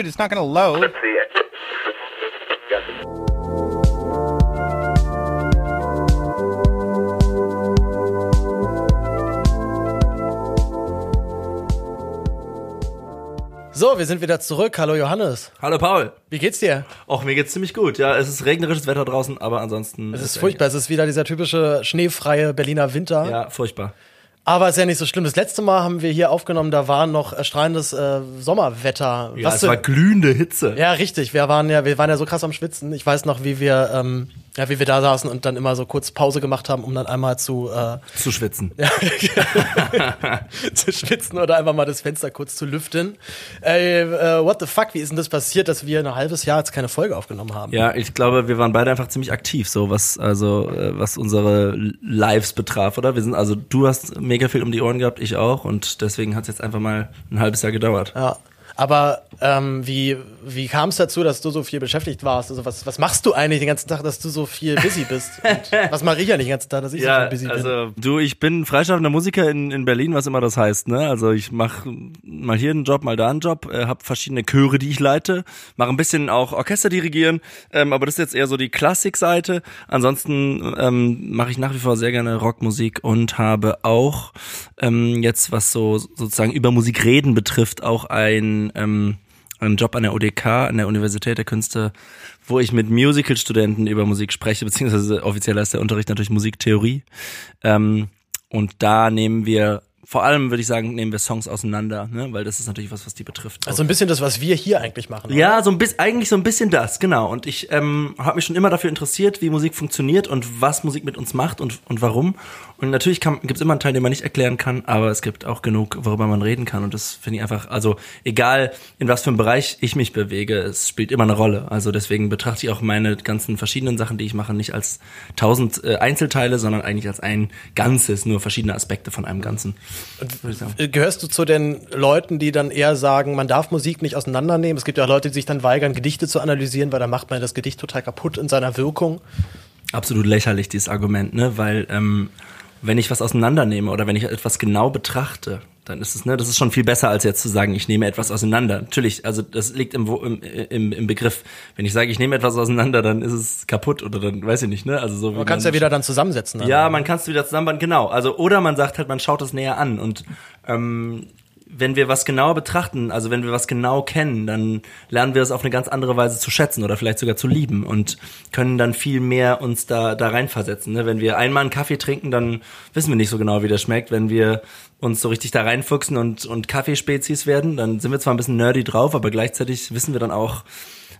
Dude, it's not gonna load. So, wir sind wieder zurück. Hallo Johannes. Hallo Paul. Wie geht's dir? Och, mir geht's ziemlich gut. Ja, es ist regnerisches Wetter draußen, aber ansonsten. Es ist furchtbar. Es ist wieder dieser typische schneefreie Berliner Winter. Ja, furchtbar. Aber ist ja nicht so schlimm. Das letzte Mal haben wir hier aufgenommen, da war noch erstrahlendes äh, Sommerwetter. Ja, es war glühende Hitze. ja, richtig. Wir waren ja, wir waren ja so krass am Schwitzen. Ich weiß noch, wie wir, ähm, ja, wie wir da saßen und dann immer so kurz Pause gemacht haben, um dann einmal zu, äh, Zu schwitzen. zu schwitzen oder einfach mal das Fenster kurz zu lüften. Ey, äh, what the fuck? Wie ist denn das passiert, dass wir ein halbes Jahr jetzt keine Folge aufgenommen haben? Ja, ich glaube, wir waren beide einfach ziemlich aktiv, so was, also, äh, was unsere Lives betraf, oder? Wir sind, also, du hast mega viel um die Ohren gehabt, ich auch, und deswegen hat es jetzt einfach mal ein halbes Jahr gedauert. Ja. Aber ähm, wie, wie kam es dazu, dass du so viel beschäftigt warst? Also was, was machst du eigentlich den ganzen Tag, dass du so viel busy bist? Und was mache ich ja nicht den ganzen Tag, dass ich so Ja, viel busy bin? also du, ich bin freischaffender Musiker in, in Berlin, was immer das heißt. Ne? Also ich mache mal hier einen Job, mal da einen Job, äh, habe verschiedene Chöre, die ich leite, mache ein bisschen auch Orchester dirigieren, ähm, aber das ist jetzt eher so die Klassikseite. Ansonsten ähm, mache ich nach wie vor sehr gerne Rockmusik und habe auch ähm, jetzt, was so sozusagen über Musik reden betrifft, auch ein ähm, einen Job an der UDK, an der Universität der Künste, wo ich mit Musical-Studenten über Musik spreche, beziehungsweise offiziell heißt der Unterricht natürlich Musiktheorie. Ähm, und da nehmen wir, vor allem würde ich sagen, nehmen wir Songs auseinander, ne? weil das ist natürlich was, was die betrifft. also ein bisschen das, was wir hier eigentlich machen. Ja, so ein bisschen, eigentlich so ein bisschen das, genau. Und ich ähm, habe mich schon immer dafür interessiert, wie Musik funktioniert und was Musik mit uns macht und, und warum. Und natürlich gibt es immer einen Teil, den man nicht erklären kann, aber es gibt auch genug, worüber man reden kann. Und das finde ich einfach, also egal in was für einem Bereich ich mich bewege, es spielt immer eine Rolle. Also deswegen betrachte ich auch meine ganzen verschiedenen Sachen, die ich mache, nicht als tausend äh, Einzelteile, sondern eigentlich als ein Ganzes, nur verschiedene Aspekte von einem Ganzen. Gehörst du zu den Leuten, die dann eher sagen, man darf Musik nicht auseinandernehmen? Es gibt ja auch Leute, die sich dann weigern, Gedichte zu analysieren, weil dann macht man das Gedicht total kaputt in seiner Wirkung. absolut lächerlich, dieses Argument, ne? Weil ähm, wenn ich was auseinandernehme oder wenn ich etwas genau betrachte, dann ist es, ne, das ist schon viel besser, als jetzt zu sagen, ich nehme etwas auseinander. Natürlich, also das liegt im, im, im, im Begriff. Wenn ich sage, ich nehme etwas auseinander, dann ist es kaputt oder dann weiß ich nicht, ne? Also so Man kann es ja wieder dann zusammensetzen. ja, man kann es wieder zusammenbauen, genau. Also oder man sagt halt, man schaut es näher an und ähm, wenn wir was genauer betrachten, also wenn wir was genau kennen, dann lernen wir es auf eine ganz andere Weise zu schätzen oder vielleicht sogar zu lieben und können dann viel mehr uns da da reinversetzen. Ne? Wenn wir einmal einen Kaffee trinken, dann wissen wir nicht so genau, wie der schmeckt. Wenn wir uns so richtig da reinfuchsen und und Kaffeespezies werden, dann sind wir zwar ein bisschen nerdy drauf, aber gleichzeitig wissen wir dann auch,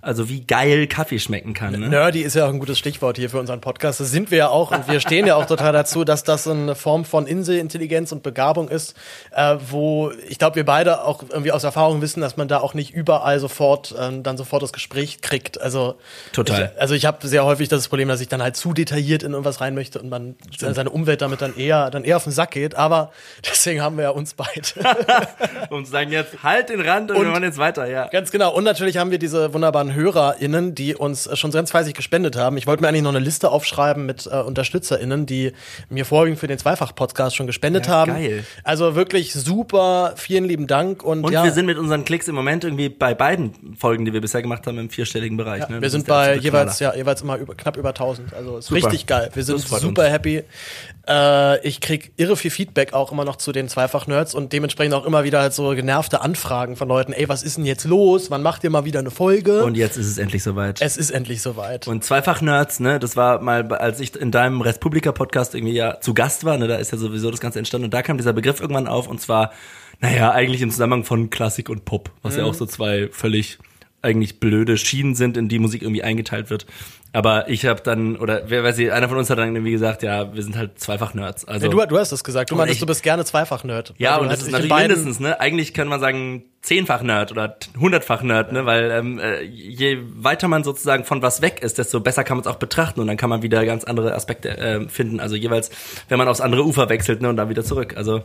also wie geil Kaffee schmecken kann. Ne? Nerdy ist ja auch ein gutes Stichwort hier für unseren Podcast. Das sind wir ja auch und wir stehen ja auch total dazu, dass das eine Form von Inselintelligenz und Begabung ist, äh, wo ich glaube, wir beide auch irgendwie aus Erfahrung wissen, dass man da auch nicht überall sofort ähm, dann sofort das Gespräch kriegt. Also Total. Ich, also ich habe sehr häufig das Problem, dass ich dann halt zu detailliert in irgendwas rein möchte und man seine Umwelt damit dann eher dann eher auf den Sack geht. Aber deswegen haben wir ja uns beide. Und sagen jetzt halt den Rand und, Und- wir machen jetzt weiter, ja. Ganz genau. Und natürlich haben wir diese wunderbaren HörerInnen, die uns schon ganz fleißig gespendet haben. Ich wollte mir eigentlich noch eine Liste aufschreiben mit äh, UnterstützerInnen, die mir vorwiegend für den Zweifach-Podcast schon gespendet Ja, haben. geil. Also wirklich super. Vielen lieben Dank. Und, Und ja, wir sind mit unseren Klicks im Moment irgendwie bei beiden Folgen, die wir bisher gemacht haben, im vierstelligen Bereich. ne? wir Das sind bei jeweils, ja, jeweils immer über, knapp über 1000. Also ist Super. richtig geil. Wir sind super uns. happy. Äh, ich krieg irre viel Feedback auch immer noch zu den Zweifach-Nerds und dementsprechend auch immer wieder halt so genervte Anfragen von Leuten. Ey, was ist denn jetzt los? Wann macht ihr mal wieder eine Folge? Und jetzt ist es endlich soweit. es ist endlich soweit. Und Zweifach-Nerds, ne, das war mal, als ich in deinem Respublika-Podcast irgendwie ja zu Gast war, ne, da ist ja sowieso das Ganze entstanden und da kam dieser Begriff irgendwann auf und zwar, naja, eigentlich im Zusammenhang von Klassik und Pop, was ja auch so zwei völlig eigentlich blöde Schienen sind, in die Musik irgendwie eingeteilt wird. Aber ich habe dann, oder wer weiß ich, einer von uns hat dann irgendwie gesagt, ja, wir sind halt Zweifach-Nerds. Also, Ja, du, du hast das gesagt. Du meintest, ich- du bist gerne Zweifach-Nerd. Ja, Weil du und das ist natürlich mindestens, ne? Eigentlich kann man sagen, zehnfach Nerd oder hundertfach Nerd, ne? Weil ähm, äh, je weiter man sozusagen von was weg ist, desto besser kann man es auch betrachten und dann kann man wieder ganz andere Aspekte äh, finden. Also jeweils, wenn man aufs andere Ufer wechselt, ne, und dann wieder zurück. Also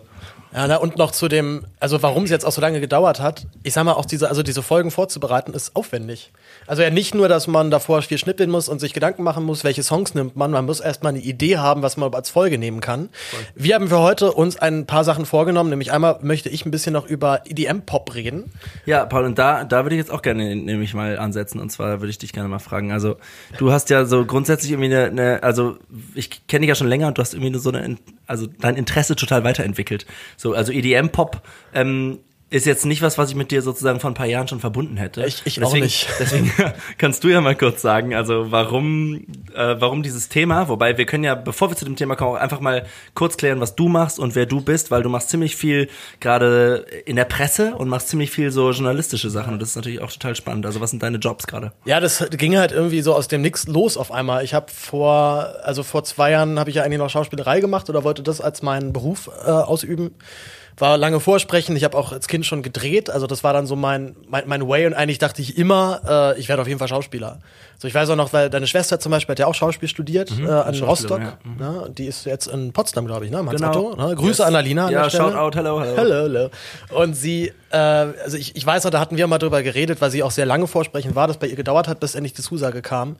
Ja, na, und noch zu dem, also warum es jetzt auch so lange gedauert hat, ich sag mal, auch diese, also diese Folgen vorzubereiten, ist aufwendig. Also ja nicht nur, dass man davor viel schnippeln muss und sich Gedanken machen muss, welche Songs nimmt man, man muss erstmal eine Idee haben, was man als Folge nehmen kann. Wir haben für heute uns ein paar Sachen vorgenommen, nämlich einmal möchte ich ein bisschen noch über EDM-Pop reden. Ja, Paul, und da, da würde ich jetzt auch gerne nämlich mal ansetzen. Und zwar würde ich dich gerne mal fragen. Also, du hast ja so grundsätzlich irgendwie eine, eine also ich kenne dich ja schon länger und du hast irgendwie so eine, also dein Interesse total weiterentwickelt. So, also EDM-Pop, ähm, ist jetzt nicht was, was ich mit dir sozusagen vor ein paar Jahren schon verbunden hätte. Ich- ich auch deswegen, nicht. Deswegen kannst du ja mal kurz sagen, also warum, äh, warum dieses Thema, wobei wir können ja, bevor wir zu dem Thema kommen, auch einfach mal kurz klären, was du machst und wer du bist, weil du machst ziemlich viel gerade in der Presse und machst ziemlich viel so journalistische Sachen und das ist natürlich auch total spannend. Also was sind deine Jobs gerade? Ja, das ging halt irgendwie so aus dem Nix los auf einmal. Ich habe vor, also vor zwei Jahren habe ich ja eigentlich noch Schauspielerei gemacht oder wollte das als meinen Beruf äh, ausüben. War lange vorsprechen. Ich habe auch als Kind schon gedreht. Also das war dann so mein, mein, mein Way. Und eigentlich dachte ich immer, äh, ich werde auf jeden Fall Schauspieler. So, ich weiß auch noch, weil deine Schwester zum Beispiel hat ja auch Schauspiel studiert äh, an Rostock. ja. Ne? Die ist jetzt in Potsdam, glaube ich, ne? Genau. Hans-Otto, ne? Grüße Yes. an Alina. An Ja, shout out, hello, hello. Hello, hello. Und sie, äh, also ich, ich weiß noch, da hatten wir mal drüber geredet, weil sie auch sehr lange vorsprechen war, dass bei ihr gedauert hat, bis endlich die Zusage kam.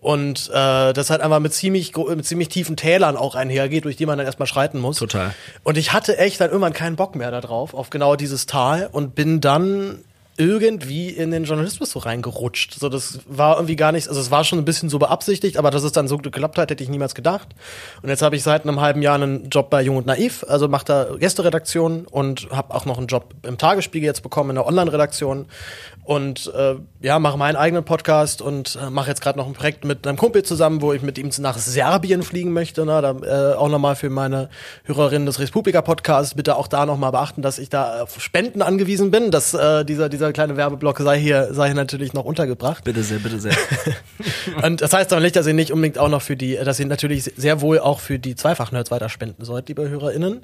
Und äh, das halt einfach mit ziemlich, mit ziemlich tiefen Tälern auch einhergeht, durch die man dann erstmal schreiten muss. Total. Und ich hatte echt dann irgendwann keinen Bock mehr darauf, auf genau dieses Tal und bin dann irgendwie in den Journalismus so reingerutscht. So, das war irgendwie gar nichts, also es war schon ein bisschen so beabsichtigt, aber dass es dann so geklappt hat, hätte ich niemals gedacht. Und jetzt habe ich seit einem halben Jahr einen Job bei Jung und Naiv, also mache da Gästeredaktion und habe auch noch einen Job im Tagesspiegel jetzt bekommen in der Online-Redaktion und äh, ja, mache meinen eigenen Podcast und äh, mache jetzt gerade noch ein Projekt mit einem Kumpel zusammen, wo ich mit ihm nach Serbien fliegen möchte. Ne? Da, äh, auch nochmal für meine Hörerinnen des Respublika-Podcasts bitte auch da nochmal beachten, dass ich da auf Spenden angewiesen bin. Dass äh, dieser, dieser kleine Werbeblock sei hier, sei hier natürlich noch untergebracht. Bitte sehr, bitte sehr. Und das heißt aber nicht, dass ihr nicht unbedingt auch noch für die, dass ihr natürlich sehr wohl auch für die Zweifach-Nerds weiter spenden sollt, liebe HörerInnen.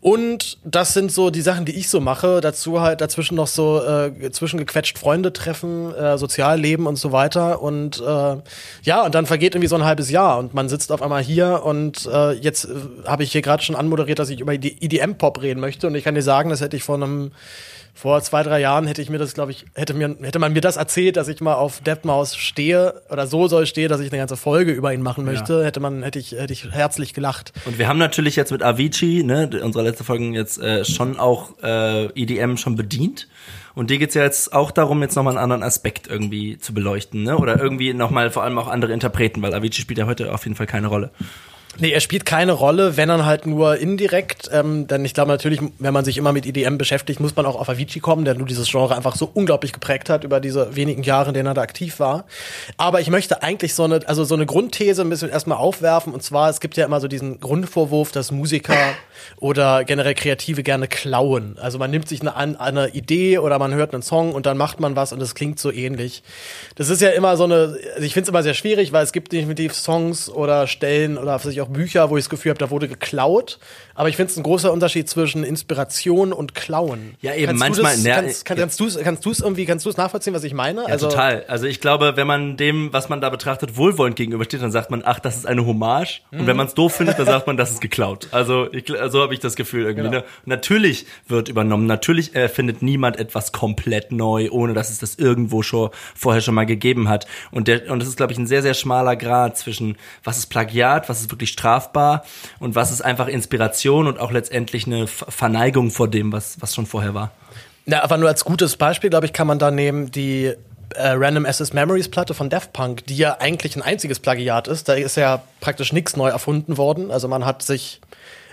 Und das sind so die Sachen, die ich so mache. Dazu halt dazwischen noch so äh, zwischengequetscht Freunde treffen, äh, Sozialleben und so weiter. Und äh, ja, und dann vergeht irgendwie so ein halbes Jahr und man sitzt auf einmal hier und äh, jetzt äh, habe ich hier gerade schon anmoderiert, dass ich über die EDM-Pop reden möchte. Und ich kann dir sagen, das hätte ich vor einem vor zwei, drei Jahren hätte ich mir das, glaube ich, hätte mir, hätte man mir das erzählt, dass ich mal auf Deadmaus stehe oder so soll stehe, dass ich eine ganze Folge über ihn machen möchte, hätte man, hätte ich, hätte ich herzlich gelacht. Und wir haben natürlich jetzt mit Avicii, ne, unsere letzte Folgen jetzt äh, schon auch äh, EDM schon bedient. Und dir geht's ja jetzt auch darum, jetzt nochmal einen anderen Aspekt irgendwie zu beleuchten, ne? Oder irgendwie nochmal vor allem auch andere Interpreten, weil Avicii spielt ja heute auf jeden Fall keine Rolle. Nee, er spielt keine Rolle, wenn dann halt nur indirekt. Ähm, denn ich glaube natürlich, wenn man sich immer mit EDM beschäftigt, muss man auch auf Avicii kommen, der nur dieses Genre einfach so unglaublich geprägt hat über diese wenigen Jahre, in denen er da aktiv war. Aber ich möchte eigentlich so eine, also so eine Grundthese ein bisschen erstmal aufwerfen. Und zwar, es gibt ja immer so diesen Grundvorwurf, dass Musiker oder generell Kreative gerne klauen. Also man nimmt sich eine, eine Idee oder man hört einen Song und dann macht man was und es klingt so ähnlich. Das ist ja immer so eine, also ich finde es immer sehr schwierig, weil es gibt definitiv Songs oder Stellen oder was weiß ich auch Bücher, wo ich das Gefühl habe, da wurde geklaut. Aber ich finde es ein großer Unterschied zwischen Inspiration und Klauen. Ja, eben, kannst manchmal- Du das, ja, kannst, kann, kannst du es kannst du's irgendwie, kannst du es nachvollziehen, was ich meine? Ja, total. Also ich glaube, wenn man dem, was man da betrachtet, wohlwollend gegenübersteht, dann sagt man, ach, das ist eine Hommage. Und wenn man es doof findet, dann sagt man, das ist geklaut. Also ich, so habe ich das Gefühl irgendwie. Genau. Ne? Natürlich wird übernommen. Natürlich erfindet niemand etwas komplett neu, ohne dass es das irgendwo schon vorher schon mal gegeben hat. Und der, und das ist, glaube ich, ein sehr, sehr schmaler Grad zwischen, was ist Plagiat, was ist wirklich strafbar und was ist einfach Inspiration und auch letztendlich eine Ver- Verneigung vor dem, was, was schon vorher war. Na, aber nur als gutes Beispiel, glaube ich, kann man da nehmen die äh, Random Access Memories Platte von Daft Punk, die ja eigentlich ein einziges Plagiat ist. Da ist ja praktisch nichts neu erfunden worden. Also man hat sich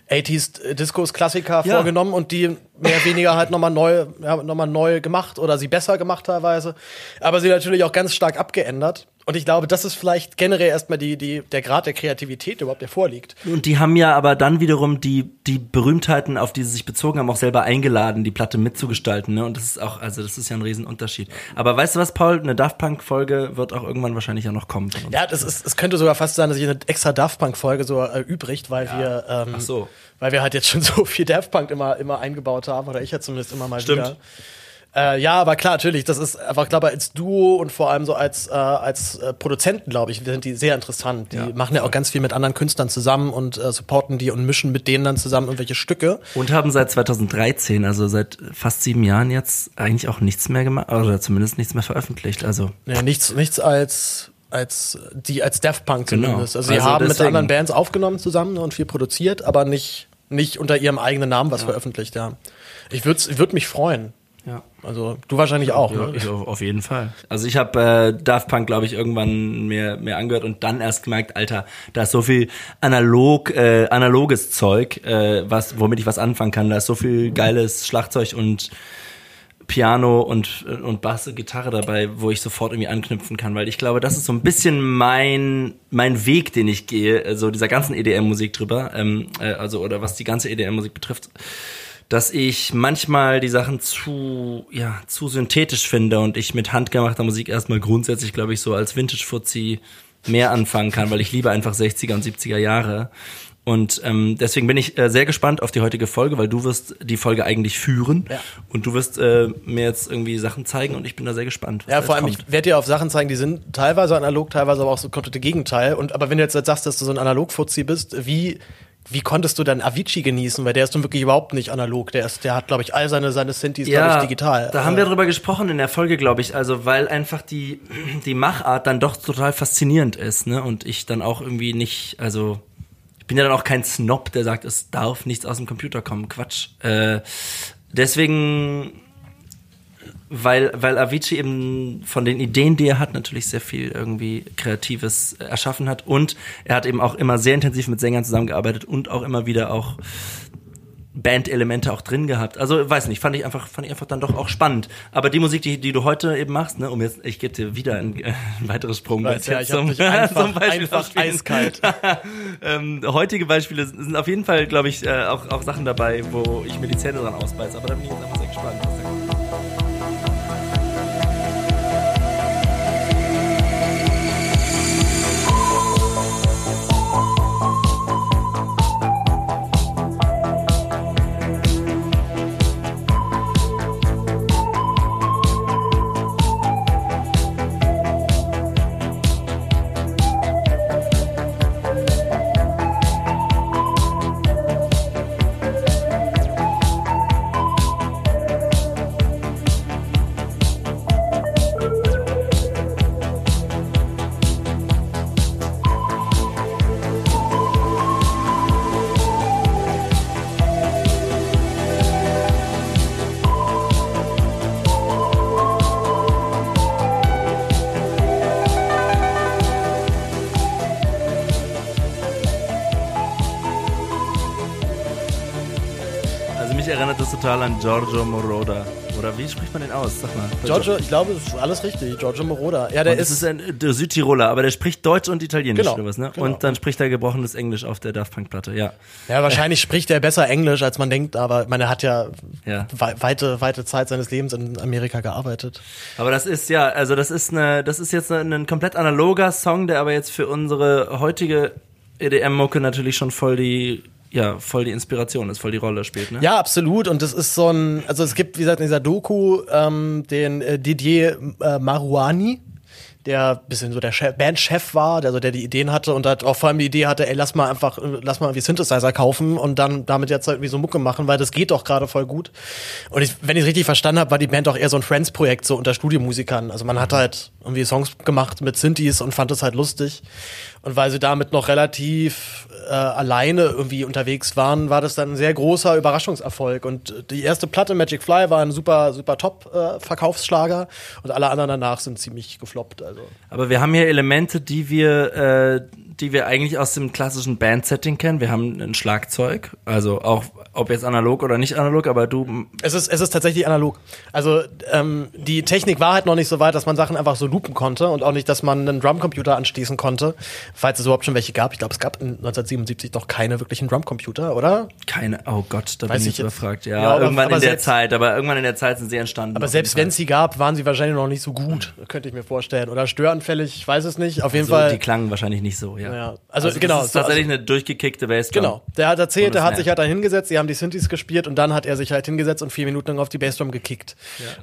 80s Discos Klassiker Ja. vorgenommen und die mehr oder weniger halt nochmal neu, ja, noch mal neu gemacht oder sie besser gemacht teilweise. Aber sie natürlich auch ganz stark abgeändert. Und ich glaube, das ist vielleicht generell erstmal die, die, der Grad der Kreativität überhaupt, der vorliegt. Und die haben ja aber dann wiederum die, die Berühmtheiten, auf die sie sich bezogen haben, auch selber eingeladen, die Platte mitzugestalten. Ne? Und das ist auch, also das ist ja ein Riesenunterschied. Aber weißt du was, Paul? Eine Daft Punk-Folge wird auch irgendwann wahrscheinlich ja noch kommen. Ja, das ist, es könnte sogar fast sein, dass ich eine extra Daft Punk-Folge so äh, übrigt, weil wir, ähm, Ach so. weil wir halt jetzt schon so viel Daft Punk immer, immer eingebaut haben, oder ich ja zumindest immer mal Stimmt. wieder. Äh, ja, aber klar, natürlich, das ist einfach, glaube ich, als Duo und vor allem so als, äh, als äh, Produzenten, glaube ich, sind die sehr interessant. Die Ja, machen ja auch ganz viel mit anderen Künstlern zusammen und äh, supporten die und mischen mit denen dann zusammen irgendwelche Stücke. Und haben seit 2013, also seit fast sieben Jahren jetzt, eigentlich auch nichts mehr gemacht, oder zumindest nichts mehr veröffentlicht. Also Ja, nichts, nichts als als die als Daft Punk Genau. zumindest. Also, sie Also haben mit deswegen- anderen Bands aufgenommen zusammen und viel produziert, aber nicht nicht unter ihrem eigenen Namen was veröffentlicht. Ja, ich würde würd mich freuen. Ja. Also du wahrscheinlich auch. Ja, ne? ich auf, auf jeden Fall. Also ich habe äh, Daft Punk, glaube ich, irgendwann mehr, mehr angehört und dann erst gemerkt, Alter, da ist so viel analog, äh, analoges Zeug, äh, was, womit ich was anfangen kann. Da ist so viel geiles Schlagzeug und Piano und, und Bass, Gitarre dabei, wo ich sofort irgendwie anknüpfen kann, weil ich glaube, das ist so ein bisschen mein, mein Weg, den ich gehe, so dieser ganzen EDM-Musik drüber, ähm, äh, also oder was die ganze EDM-Musik betrifft, dass ich manchmal die Sachen zu, ja, zu synthetisch finde und ich mit handgemachter Musik erstmal grundsätzlich, glaube ich, so als Vintage-Fuzzi mehr anfangen kann, weil ich liebe einfach 60er und 70er Jahre. Und ähm, deswegen bin ich äh, sehr gespannt auf die heutige Folge, weil du wirst die Folge eigentlich führen Ja. und du wirst äh, mir jetzt irgendwie Sachen zeigen und ich bin da sehr gespannt. Ja, vor allem, kommt. ich werde dir auf Sachen zeigen, die sind teilweise analog, teilweise aber auch so komplette Gegenteil. Und aber wenn du jetzt sagst, dass du so ein Analog-Fuzzi bist, wie, wie konntest du dann Avicii genießen? Weil der ist nun wirklich überhaupt nicht analog. Der ist, der hat, glaube ich, all seine, seine Synthes, glaube ich, digital. Da haben wir drüber gesprochen in der Folge, glaube ich. Also, weil einfach die, die Machart dann doch total faszinierend ist, ne? Und ich dann auch irgendwie nicht, also, ich bin ja dann auch kein Snob, der sagt, es darf nichts aus dem Computer kommen. Quatsch. Äh, deswegen, weil, weil Avicii eben von den Ideen, die er hat, natürlich sehr viel irgendwie Kreatives erschaffen hat. Und er hat eben auch immer sehr intensiv mit Sängern zusammengearbeitet und auch immer wieder auch Band-Elemente auch drin gehabt. Also weiß nicht, fand ich einfach, fand ich einfach dann doch auch spannend. Aber die Musik, die, die du heute eben machst, ne, um jetzt, ich gebe dir wieder ein, äh, ein weiteres Sprungbrett. ja, jetzt ich dich einfach, einfach spielen. eiskalt. ähm, heutige Beispiele sind auf jeden Fall, glaube ich, äh, auch, auch Sachen dabei, wo ich mir die Zähne dran ausbeiße. Aber da bin ich jetzt einfach sehr gespannt. Total an Giorgio Moroder. Oder wie spricht man den aus? Sag mal. Giorgio, ich glaube, das ist alles richtig. Giorgio Moroder. Ja, der Und das ist, ist ein der Südtiroler, aber der spricht Deutsch und Italienisch Genau, oder was, ne? genau. Und dann spricht er gebrochenes Englisch auf der Daft Punk Platte, ja. ja, wahrscheinlich spricht er besser Englisch, als man denkt, aber er hat ja, Ja. wei- weite, weite Zeit seines Lebens in Amerika gearbeitet. Aber das ist ja, also das ist eine, das ist jetzt ein, ein komplett analoger Song, der aber jetzt für unsere heutige EDM-Mucke natürlich schon voll die, ja, voll die Inspiration ist, voll die Rolle spielt, ne? Ja, absolut. Und das ist so ein, also es gibt, wie gesagt, in dieser Doku ähm, den äh, Didier äh, Marouani, der bisschen so der Chef, Bandchef war, der so der die Ideen hatte und hat auch vor allem die Idee hatte, ey, lass mal einfach, äh, lass mal irgendwie Synthesizer kaufen und dann damit jetzt irgendwie so Mucke machen, weil das geht doch gerade voll gut. Und ich, wenn ich richtig verstanden habe, war die Band auch eher so ein Friends-Projekt, so unter Studiomusikern. Also man hat halt irgendwie Songs gemacht mit Synthes und fand es halt lustig. Und weil sie damit noch relativ äh, alleine irgendwie unterwegs waren, war das dann ein sehr großer Überraschungserfolg. Und äh, die erste Platte, Magic Fly, war ein super, super Top-Verkaufsschlager. und alle anderen danach sind ziemlich gefloppt. Also. Aber wir haben hier Elemente, die wir, äh, die wir eigentlich aus dem klassischen Band-Setting kennen. Wir haben ein Schlagzeug, also auch, ob jetzt analog oder nicht analog, aber du, Es ist, es ist tatsächlich analog. Also ähm, die Technik war halt noch nicht so weit, dass man Sachen einfach so loopen konnte und auch nicht, dass man einen Drumcomputer anschließen konnte, falls es überhaupt schon welche gab. Ich glaube, es gab in 1977 noch keine wirklichen Drumcomputer, oder? keine, oh Gott, da Weiß bin ich jetzt überfragt. Ja, Ja, aber- irgendwann aber in der selbst- Zeit, aber irgendwann in der Zeit sind sie entstanden. Aber selbst wenn es sie gab, waren sie wahrscheinlich noch nicht so gut, könnte ich mir vorstellen. Oder störanfällig, ich weiß es nicht. Auf jeden Fall. Fall. Die klangen wahrscheinlich nicht so, ja. Ja. Ja, also, das genau. ist so- tatsächlich eine durchgekickte Bassdrum. Genau. Der hat erzählt, der hat sich halt da hingesetzt, die haben die Synthes gespielt und dann hat er sich halt hingesetzt und vier Minuten lang auf die Bassdrum gekickt.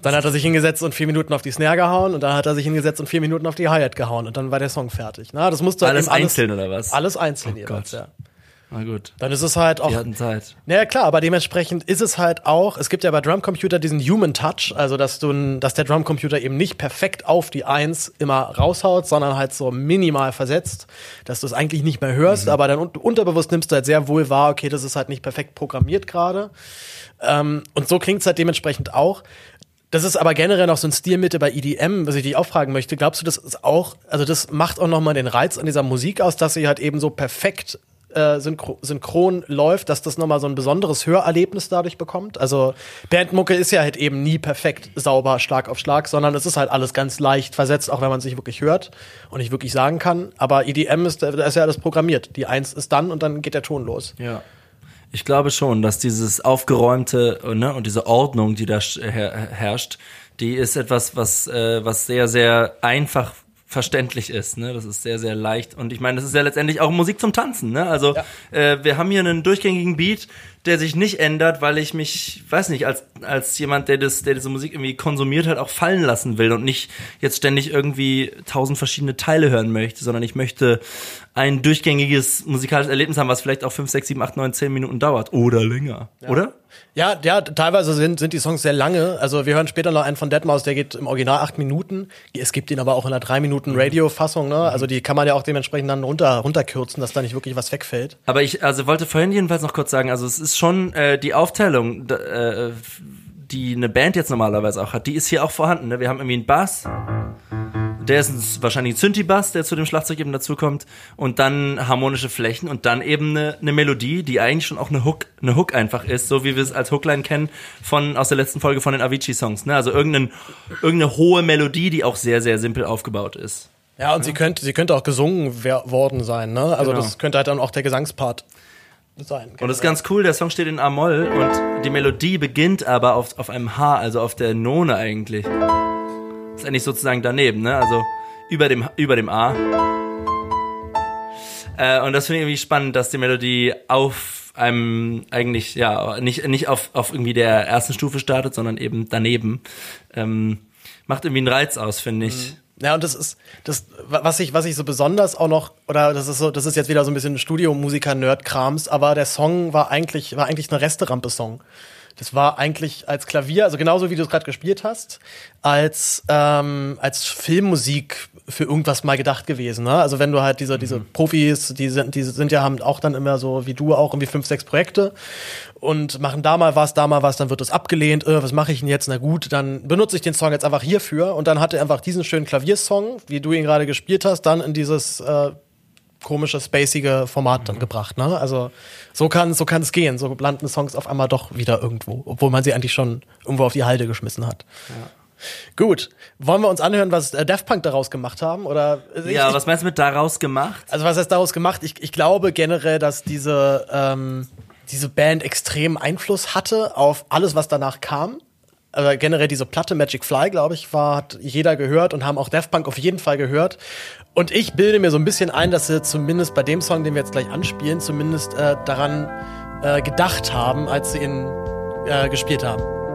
Dann hat er sich hingesetzt und vier Minuten auf die Snare gehauen und dann hat er sich hingesetzt und vier Minuten auf die Hi-Hat gehauen und dann war der Song fertig. Na, das musste halt Alles eben einzeln oder was? Alles einzeln Oh jeweils, Gott. ja. Na gut. Dann ist es halt auch Die hatten Zeit. naja, klar, aber dementsprechend ist es halt auch, es gibt ja bei Drumcomputer diesen Human Touch, also dass du, dass der Drumcomputer eben nicht perfekt auf die Eins immer raushaut, sondern halt so minimal versetzt, dass du es eigentlich nicht mehr hörst, aber dann un unterbewusst nimmst du halt sehr wohl wahr, okay, das ist halt nicht perfekt programmiert gerade. Ähm, und so klingt es halt dementsprechend auch. Das ist aber generell noch so ein Stilmittel bei EDM, was ich dich auch fragen möchte. Glaubst du, das ist auch, also das macht auch nochmal den Reiz an dieser Musik aus, dass sie halt eben so perfekt äh, synchro synchron läuft, dass das nochmal so ein besonderes Hörerlebnis dadurch bekommt? Also Bandmucke ist ja halt eben nie perfekt sauber, Schlag auf Schlag, sondern es ist halt alles ganz leicht versetzt, auch wenn man es wirklich hört und nicht wirklich sagen kann. Aber EDM ist, da ist ja alles programmiert. Die Eins ist dann und dann geht der Ton los. Ja. Ich glaube schon, dass dieses aufgeräumte ne, und diese Ordnung, die da her herrscht, die ist etwas, was, äh, was sehr, sehr einfach verständlich ist. Ne? Das ist sehr, sehr leicht. Und ich meine, das ist ja letztendlich auch Musik zum Tanzen. Ne? Also äh, wir haben hier einen durchgängigen Beat, der sich nicht ändert, weil ich mich, weiß nicht, als, als jemand, der, das, der diese Musik irgendwie konsumiert hat, auch fallen lassen will und nicht jetzt ständig irgendwie tausend verschiedene Teile hören möchte, sondern ich möchte ein durchgängiges musikalisches Erlebnis haben, was vielleicht auch fünf, sechs, sieben, acht, neun, zehn Minuten dauert. Oder länger. Oder? Ja, ja, teilweise sind, sind die Songs sehr lange. Also wir hören später noch einen von Deadmau5, der geht im Original acht Minuten. Es gibt ihn aber auch in einer drei Minuten Radio-Fassung, ne? Also die kann man ja auch dementsprechend dann runter, runterkürzen, dass da nicht wirklich was wegfällt. Aber ich also wollte vorhin jedenfalls noch kurz sagen, also es ist schon äh, die Aufteilung, äh, die eine Band jetzt normalerweise auch hat, die ist hier auch vorhanden. Ne? Wir haben irgendwie einen Bass, der ist ein, wahrscheinlich ein Synthi-Bass, der zu dem Schlagzeug eben dazukommt und dann harmonische Flächen und dann eben eine, eine Melodie, die eigentlich schon auch eine Hook, eine Hook einfach ist, so wie wir es als Hookline kennen von aus der letzten Folge von den Avicii-Songs. Ne? Also irgendein, irgendeine hohe Melodie, die auch sehr, sehr simpel aufgebaut ist. Ja, und sie könnte, sie könnte auch gesungen worden sein, ne? Also Genau. das könnte halt dann auch der Gesangspart sein. Und das ist ganz cool, der Song steht in A-Moll und die Melodie beginnt aber auf, auf einem H, also auf der None eigentlich. Ist eigentlich sozusagen daneben, ne? Also über dem, über dem A. Äh, und das finde ich irgendwie spannend, dass die Melodie auf einem eigentlich, ja, nicht, nicht auf, auf irgendwie der ersten Stufe startet, sondern eben daneben. Ähm, macht irgendwie einen Reiz aus, finde ich. Ja, und das ist das was ich was ich so besonders auch noch oder das ist so das ist jetzt wieder so ein bisschen Studiomusiker Nerd Krams, aber der Song war eigentlich war eigentlich eine Resterampe Song. Das war eigentlich als Klavier, also genauso wie du es gerade gespielt hast, als ähm, als Filmmusik für irgendwas mal gedacht gewesen. Ne? Also wenn du halt diese diese Profis, die sind die sind ja haben auch dann immer so wie du auch irgendwie fünf sechs Projekte und machen da mal was, da mal was, dann wird das abgelehnt. Äh, was mache ich denn jetzt? Na gut, dann benutze ich den Song jetzt einfach hierfür und dann hat er einfach diesen schönen Klaviersong, wie du ihn gerade gespielt hast, dann in dieses äh, komische, spacige Format dann gebracht. Ne? Also so kann so kann es gehen. So landen Songs auf einmal doch wieder irgendwo, obwohl man sie eigentlich schon irgendwo auf die Halde geschmissen hat. Gut, wollen wir uns anhören, was äh, Daft Punk daraus gemacht haben? Oder also Ja, ich, was meinst du mit daraus gemacht? also was heißt daraus gemacht? Ich, ich glaube generell, dass diese, ähm, diese Band extrem Einfluss hatte auf alles, was danach kam. Also generell diese Platte Magic Fly, glaube ich, war, hat jeder gehört und haben auch Daft Punk auf jeden Fall gehört. Und ich bilde mir so ein bisschen ein, dass sie zumindest bei dem Song, den wir jetzt gleich anspielen, zumindest äh, daran äh, gedacht haben, als sie ihn äh, gespielt haben.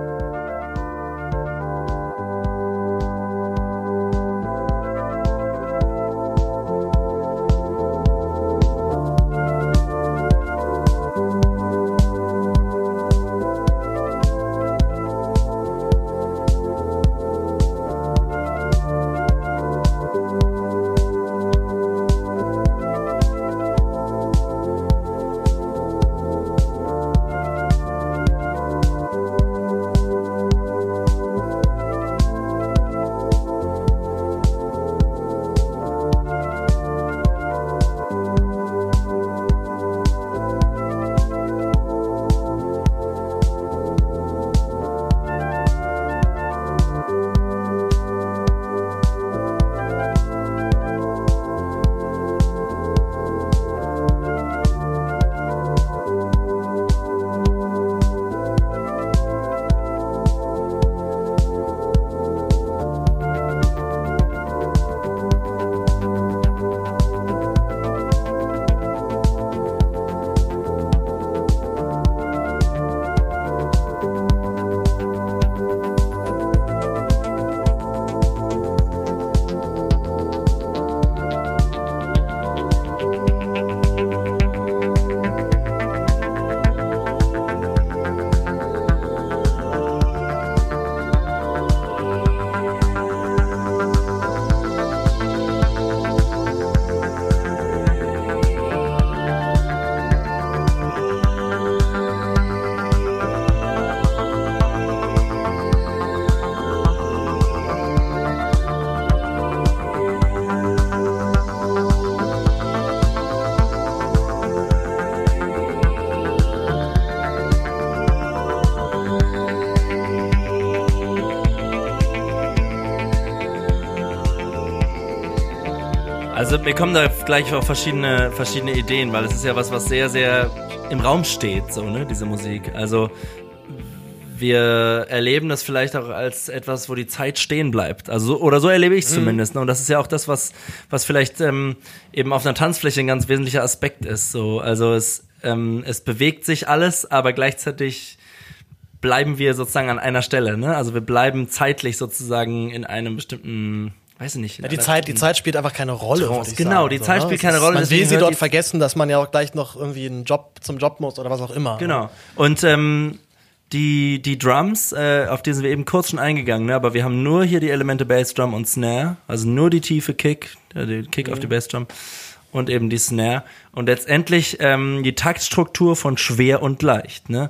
Also mir kommen da gleich auch verschiedene, verschiedene Ideen, weil es ist ja was, was sehr, sehr im Raum steht, so, ne, diese Musik. Also wir erleben das vielleicht auch als etwas, wo die Zeit stehen bleibt. Also oder so erlebe ich es mhm. zumindest. Ne? Und das ist ja auch das, was was vielleicht ähm, eben auf einer Tanzfläche ein ganz wesentlicher Aspekt ist. So, also es ähm, es bewegt sich alles, aber gleichzeitig bleiben wir sozusagen an einer Stelle. Ne? Also wir bleiben zeitlich sozusagen in einem bestimmten weiß ich nicht. Ja, die Zeit, die Zeit spielt einfach keine Rolle. Trance, genau, die Zeit so, ne? spielt keine Rolle. Man will sie dort vergessen, dass man ja auch gleich noch irgendwie einen Job zum Job muss oder was auch immer. Genau. Und ähm, die, die Drums, äh, auf die sind wir eben kurz schon eingegangen, ne? aber wir haben nur hier die Elemente Bassdrum und Snare, also nur die tiefe Kick, äh, die Kick mhm. auf die Bassdrum und eben die Snare und letztendlich ähm, die Taktstruktur von schwer und leicht, ne?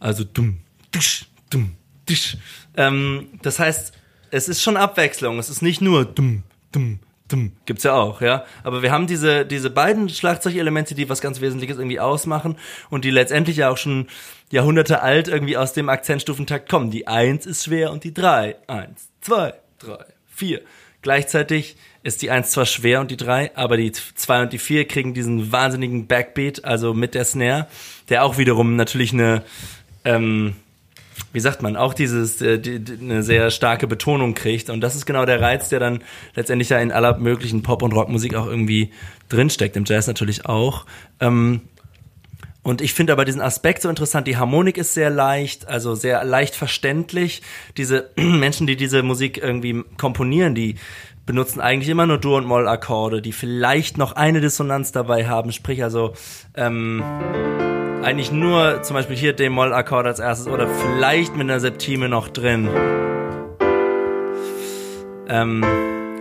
Also dumm, disch, dumm, disch. Ähm, das heißt, es ist schon Abwechslung. Es ist nicht nur dumm, dumm, dumm. Gibt's ja auch, ja. Aber wir haben diese, diese beiden Schlagzeugelemente, die was ganz Wesentliches irgendwie ausmachen und die letztendlich ja auch schon Jahrhunderte alt irgendwie aus dem Akzentstufentakt kommen. Die Eins ist schwer und die Drei. Eins, zwei, drei, vier. Gleichzeitig ist die Eins zwar schwer und die Drei, aber die Zwei und die Vier kriegen diesen wahnsinnigen Backbeat, also mit der Snare, der auch wiederum natürlich eine, ähm, wie sagt man, auch dieses äh, die, die, eine sehr starke Betonung kriegt. Und das ist genau der Reiz, der dann letztendlich ja in aller möglichen Pop- und Rockmusik auch irgendwie drinsteckt, im Jazz natürlich auch. Ähm, und ich finde aber diesen Aspekt so interessant. Die Harmonik ist sehr leicht, also sehr leicht verständlich. Diese Menschen, die diese Musik irgendwie komponieren, die benutzen eigentlich immer nur Dur- und Moll-Akkorde, die vielleicht noch eine Dissonanz dabei haben, sprich also ähm, eigentlich nur zum Beispiel hier D-Moll-Akkord als erstes oder vielleicht mit einer Septime noch drin. Ähm,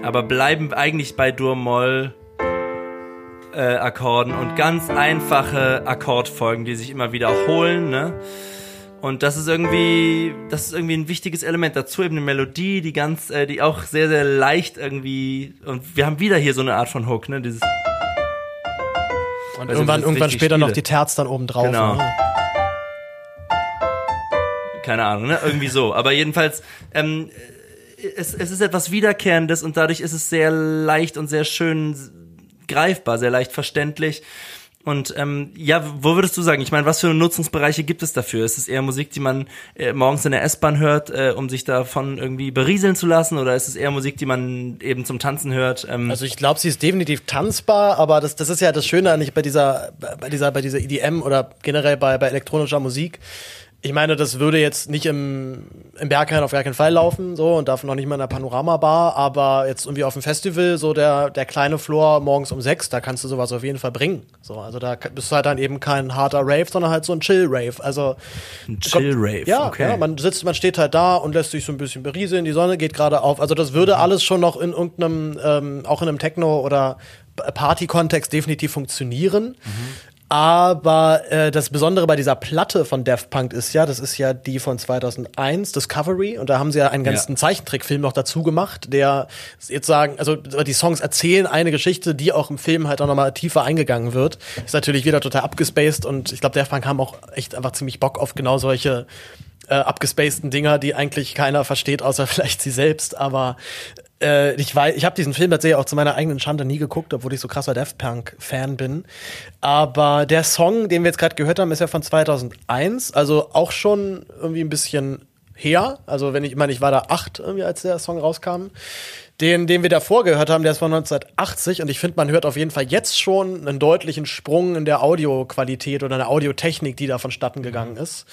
aber bleiben eigentlich bei Dur-Moll äh, Akkorden und ganz einfache Akkordfolgen, die sich immer wiederholen, ne? Und das ist irgendwie, das ist irgendwie ein wichtiges Element. Dazu eben eine Melodie, die ganz, äh, die auch sehr, sehr leicht irgendwie, und wir haben wieder hier so eine Art von Hook, ne? Dieses. Und irgendwann, irgendwann später spiele. noch die Terz dann oben drauf. Genau. Ne? Keine Ahnung, ne? Irgendwie so. Aber jedenfalls, ähm, es, es ist etwas Wiederkehrendes und dadurch ist es sehr leicht und sehr schön greifbar, sehr leicht verständlich. Und ähm, ja, wo würdest du sagen? Ich meine, was für Nutzungsbereiche gibt es dafür? Ist es eher Musik, die man äh, morgens in der S-Bahn hört, äh, um sich davon irgendwie berieseln zu lassen? Oder ist es eher Musik, die man eben zum Tanzen hört? Ähm also ich glaube, sie ist definitiv tanzbar, aber das, das ist ja das Schöne eigentlich bei dieser, bei dieser, bei dieser EDM oder generell bei, bei elektronischer Musik ich meine, das würde jetzt nicht im, im Berghain auf gar keinen Fall laufen, so, und davon noch nicht mal in der Panoramabar, aber jetzt irgendwie auf dem Festival, so der, der kleine Floor morgens um sechs, da kannst du sowas auf jeden Fall bringen. So, also da bist du halt dann eben kein harter Rave, sondern halt so ein Chill-Rave. Also. Ein Chill-Rave, ja, okay. Ja, man sitzt, man steht halt da und lässt sich so ein bisschen berieseln, die Sonne geht gerade auf. Also das würde mhm. alles schon noch in irgendeinem, ähm, auch in einem Techno- oder Party-Kontext definitiv funktionieren. Mhm. Aber äh, das Besondere bei dieser Platte von Daft Punk ist ja, das ist ja die von 2001, Discovery, und da haben sie ja einen ganzen ja. Zeichentrickfilm noch dazu gemacht, der jetzt sagen, also die Songs erzählen eine Geschichte, die auch im Film halt auch nochmal tiefer eingegangen wird. Ist natürlich wieder total abgespaced und ich glaube, Daft Punk haben auch echt einfach ziemlich Bock auf genau solche äh, abgespaceden Dinger, die eigentlich keiner versteht, außer vielleicht sie selbst. Aber äh, ich weiß, ich habe diesen Film tatsächlich auch zu meiner eigenen Schande nie geguckt, obwohl ich so krasser Daft Punk Fan bin. Aber der Song, den wir jetzt gerade gehört haben, ist ja von 2001, also auch schon irgendwie ein bisschen her. Also wenn ich, ich meine, ich war da acht irgendwie, als der Song rauskam. Den, den wir davor gehört haben, der ist von 1980 und ich finde, man hört auf jeden Fall jetzt schon einen deutlichen Sprung in der Audioqualität oder in der Audiotechnik, die da vonstatten gegangen ist.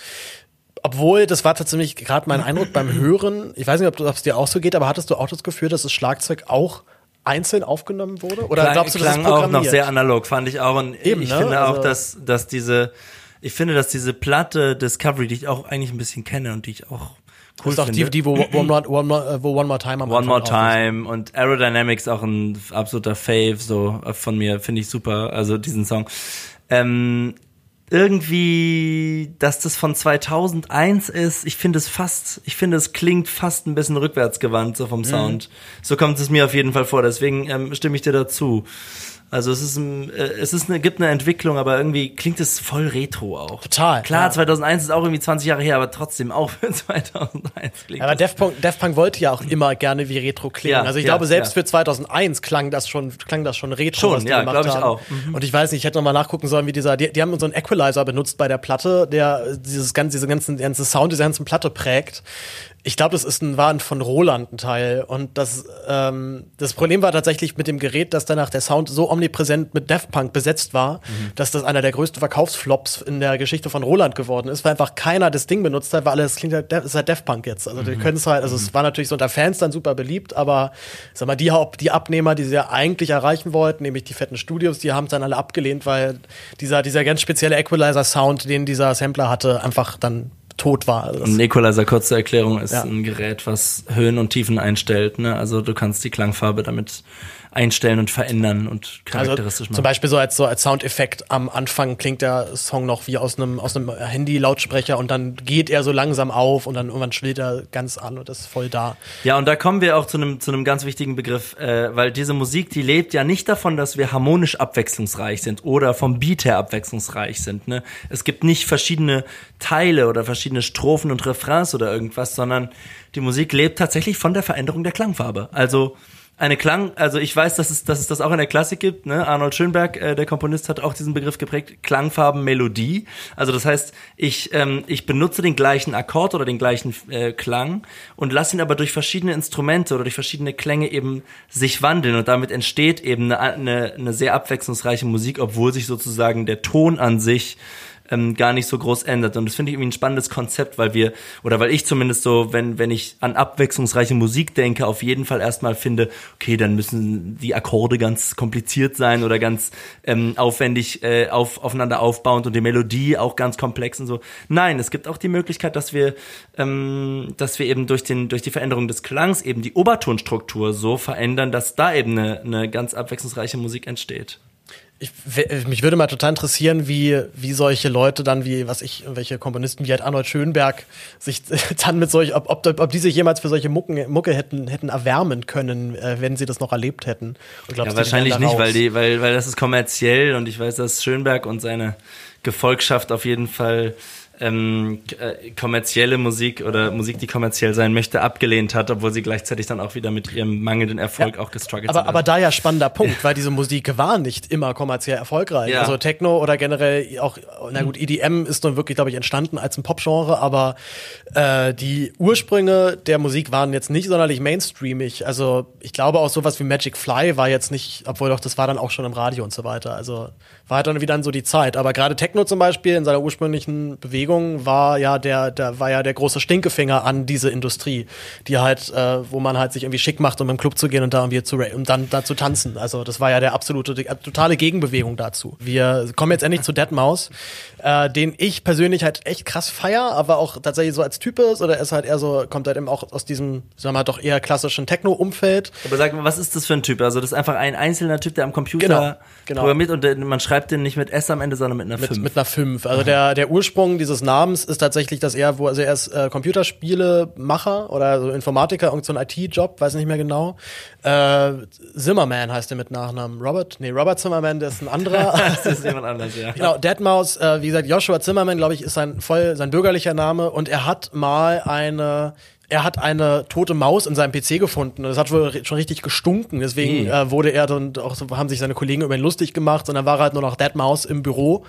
Obwohl, das war tatsächlich gerade mein Eindruck beim Hören. Ich weiß nicht, ob es dir auch so geht, aber hattest du auch das Gefühl, dass das Schlagzeug auch einzeln aufgenommen wurde? Oder klang, glaubst du, das klang ist auch noch sehr analog, fand ich auch. Und Eben, ich ne? finde also auch, dass, dass diese, ich finde, dass diese Platte Discovery, die ich auch eigentlich ein bisschen kenne und die ich auch cool ist auch die, die wo, One More, One More, wo One More Time am One More Time und Aerodynamics auch ein absoluter Fave so von mir, finde ich super, also diesen Song. Ähm, irgendwie, dass das von 2001 ist. Ich finde es fast, ich finde es klingt fast ein bisschen rückwärtsgewandt so vom mhm. Sound. Mhm. So kommt es mir auf jeden Fall vor. Deswegen ähm, stimme ich dir dazu. Also es ist, ein, äh, es ist eine, gibt eine Entwicklung, aber irgendwie klingt es voll retro auch. Total, Klar, ja. 2001 ist auch irgendwie 20 Jahre her, aber trotzdem auch für 2001 klingt Aber. Daft Punk, Daft Punk wollte ja auch immer gerne wie Retro klingen. Ja, also ich ja, glaube, selbst für 2001 klang das schon, klang das schon Retro, Schon, was die ja, gemacht glaub ich haben. auch. Mhm. Und ich weiß nicht, ich hätte noch mal nachgucken sollen, wie dieser, die, die haben so einen Equalizer benutzt bei der Platte, der dieses ganze, diese ganzen, ganzen Sound dieser ganzen Platte prägt. Ich glaube, das ist ein, war ein von Roland ein Teil. Und das, ähm, das Problem war tatsächlich mit dem Gerät, dass danach der Sound so omnipräsent mit Daft Punk besetzt war, Mhm. dass das einer der größten Verkaufsflops in der Geschichte von Roland geworden ist, weil einfach keiner das Ding benutzt hat, weil alles klingt halt, ist halt Daft Punk jetzt. Also Mhm. die können es halt, also es war natürlich so unter Fans dann super beliebt, aber sag mal, die, die Abnehmer, die sie ja eigentlich erreichen wollten, nämlich die fetten Studios, die haben es dann alle abgelehnt, weil dieser, dieser ganz spezielle Equalizer-Sound, den dieser Sampler hatte, einfach dann tot war. Also Ein Equalizer, kurze Erklärung, ist Ja. ein Gerät, was Höhen und Tiefen einstellt. Ne? Also du kannst die Klangfarbe damit einstellen und verändern und Also charakteristisch zum machen. Beispiel so als so als Soundeffekt am Anfang klingt der Song noch wie aus einem aus einem Handy-Lautsprecher und dann geht er so langsam auf und dann irgendwann schwillt er ganz an und ist voll da. Ja, und da kommen wir auch zu einem zu einem ganz wichtigen Begriff, äh, weil diese Musik, die lebt ja nicht davon, dass wir harmonisch abwechslungsreich sind oder vom Beat her abwechslungsreich sind. Ne? Es gibt nicht verschiedene Teile oder verschiedene Strophen und Refrains oder irgendwas, sondern die Musik lebt tatsächlich von der Veränderung der Klangfarbe. Also eine Klang, also ich weiß, dass es, dass es das auch in der Klassik gibt. Ne? Arnold Schönberg, äh, der Komponist, hat auch diesen Begriff geprägt: Klangfarben-Melodie. Also das heißt, ich ich ich benutze den gleichen Akkord oder den gleichen äh, Klang und lasse ihn aber durch verschiedene Instrumente oder durch verschiedene Klänge eben sich wandeln und damit entsteht eben eine, eine, eine sehr abwechslungsreiche Musik, obwohl sich sozusagen der Ton an sich ähm, gar nicht so groß ändert. Und das finde ich irgendwie ein spannendes Konzept, weil wir, oder weil ich zumindest so, wenn, wenn ich an abwechslungsreiche Musik denke, auf jeden Fall erstmal finde, okay, dann müssen die Akkorde ganz kompliziert sein oder ganz ähm, aufwendig äh, auf, aufeinander aufbauend und die Melodie auch ganz komplex und so. Nein, es gibt auch die Möglichkeit, dass wir, ähm, dass wir eben durch, den, durch die Veränderung des Klangs eben die Obertonstruktur so verändern, dass da eben eine, eine ganz abwechslungsreiche Musik entsteht. Ich, w- mich würde mal total interessieren, wie, wie solche Leute dann, wie, was ich, welche Komponisten wie halt Arnold Schönberg sich dann mit solch, ob, ob, ob die sich jemals für solche Mucken, Mucke hätten, hätten erwärmen können, äh, wenn sie das noch erlebt hätten. Und glaubst Ja, wahrscheinlich nicht, weil die, weil, weil das ist kommerziell und ich weiß, dass Schönberg und seine Gefolgschaft auf jeden Fall ähm, äh, kommerzielle Musik oder Musik, die kommerziell sein möchte, abgelehnt hat, obwohl sie gleichzeitig dann auch wieder mit ihrem mangelnden Erfolg auch gestruggelt aber, sind. aber da ja spannender Punkt, weil diese Musik war nicht immer kommerziell erfolgreich. Ja. Also Techno oder generell auch, na gut, EDM ist nun wirklich, glaube ich, entstanden als ein Popgenre, aber äh, die Ursprünge der Musik waren jetzt nicht sonderlich mainstreamig. Also ich glaube auch sowas wie Magic Fly war jetzt nicht, obwohl doch das war dann auch schon im Radio und so weiter. Also war halt dann wieder so die Zeit. Aber gerade Techno zum Beispiel in seiner ursprünglichen Bewegung war ja der, der war ja der große Stinkefinger an diese Industrie, die halt, äh, wo man halt sich irgendwie schick macht, um im Club zu gehen und da irgendwie zu und dann da zu tanzen. Also das war ja der absolute, die totale Gegenbewegung dazu. Wir kommen jetzt endlich zu Deadmau5, äh, den ich persönlich halt echt krass feier, aber auch tatsächlich so als Typ ist oder er ist halt eher so, kommt halt eben auch aus diesem, sagen wir mal, doch eher klassischen Techno-Umfeld. aber sag mal, was ist das für ein Typ? Also das ist einfach ein einzelner Typ, der am Computer Genau, genau. programmiert und der, man schreibt den nicht mit S am Ende, sondern mit einer Mit, 5. mit einer 5. Also der, der Ursprung dieses Namens ist tatsächlich, dass er, wo, also er ist äh, Computerspielemacher oder so Informatiker, irgend so ein IT-Job, weiß nicht mehr genau. Äh, Zimmerman heißt er mit Nachnamen. Robert? Nee, Robert Zimmerman, der ist ein anderer. das ist jemand anders, ja. Genau, Deadmaus, äh, wie gesagt, Joshua Zimmerman, glaube ich, ist sein voll sein bürgerlicher Name und er hat mal eine er hat eine tote Maus in seinem PC gefunden. und Das hat wohl schon richtig gestunken. Deswegen Mhm. äh, wurde er dann auch so, haben sich seine Kollegen über ihn lustig gemacht und dann war er halt nur noch Deadmaus im Büro.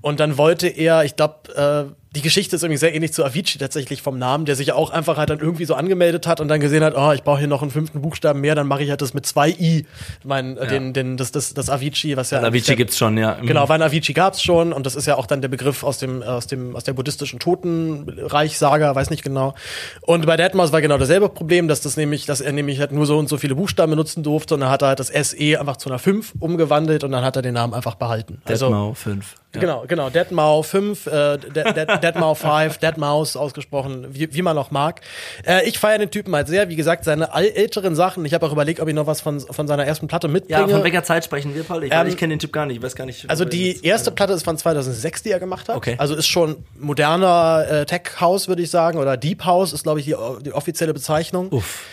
Und dann wollte er, ich glaube, äh, die Geschichte ist irgendwie sehr ähnlich zu Avicii tatsächlich vom Namen, der sich ja auch einfach halt dann irgendwie so angemeldet hat und dann gesehen hat, oh, ich brauche hier noch einen fünften Buchstaben mehr, dann mache ich halt das mit zwei i. Mein, äh, den, den, das, das, das Avicii, was ja eigentlich Avicii der- gibt's schon, ja. Mhm. Genau, weil ein Avicii gab's schon und das ist ja auch dann der Begriff aus dem aus dem aus der buddhistischen Totenreich-Saga, weiß nicht genau. Und bei Deadmau5 war genau dasselbe Problem, dass das nämlich, dass er nämlich halt nur so und so viele Buchstaben benutzen durfte und dann hat er halt das SE einfach zu einer 5 umgewandelt und dann hat er den Namen einfach behalten. Also Deadmau 5. Ja. Genau, genau. Deadmau 5, äh, Dead, Dead, Deadmau 5, Deadmaus ausgesprochen, wie, wie man auch mag. Äh, ich feiere den Typen halt sehr. Wie gesagt, seine älteren Sachen. Ich habe auch überlegt, ob ich noch was von, von seiner ersten Platte mitbringe. Ja, von welcher Zeit sprechen wir, Paul? Ich, Ähm, ich kenne den Typ gar nicht, ich weiß gar nicht. Also die erste Platte ist von 2006, die er gemacht hat. Okay. Also ist schon moderner äh, Tech House, würde ich sagen, oder Deep House ist, glaube ich, die, die offizielle Bezeichnung. Uff.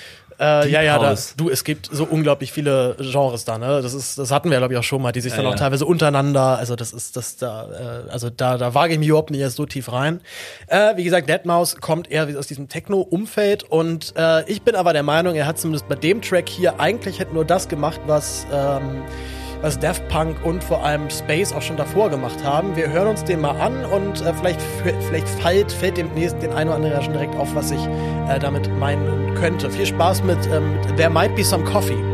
Äh, ja, ja, da, du, es gibt so unglaublich viele Genres da, ne? Das ist, das hatten wir, glaube ich, auch schon mal, die sich dann Ja, auch ja. teilweise untereinander, also das ist, das da, äh, also da, da wage ich mich überhaupt nicht erst so tief rein. Äh, wie gesagt, Deadmau5 kommt eher aus diesem Techno-Umfeld und äh, ich bin aber der Meinung, er hat zumindest bei dem Track hier eigentlich hätte nur das gemacht, was ähm, was Daft Punk und vor allem Space auch schon davor gemacht haben. Wir hören uns den mal an und äh, vielleicht, vielleicht fällt, fällt demnächst den einen oder anderen ja schon direkt auf, was ich äh, damit meinen könnte. Viel Spaß mit ähm, There Might Be Some Coffee.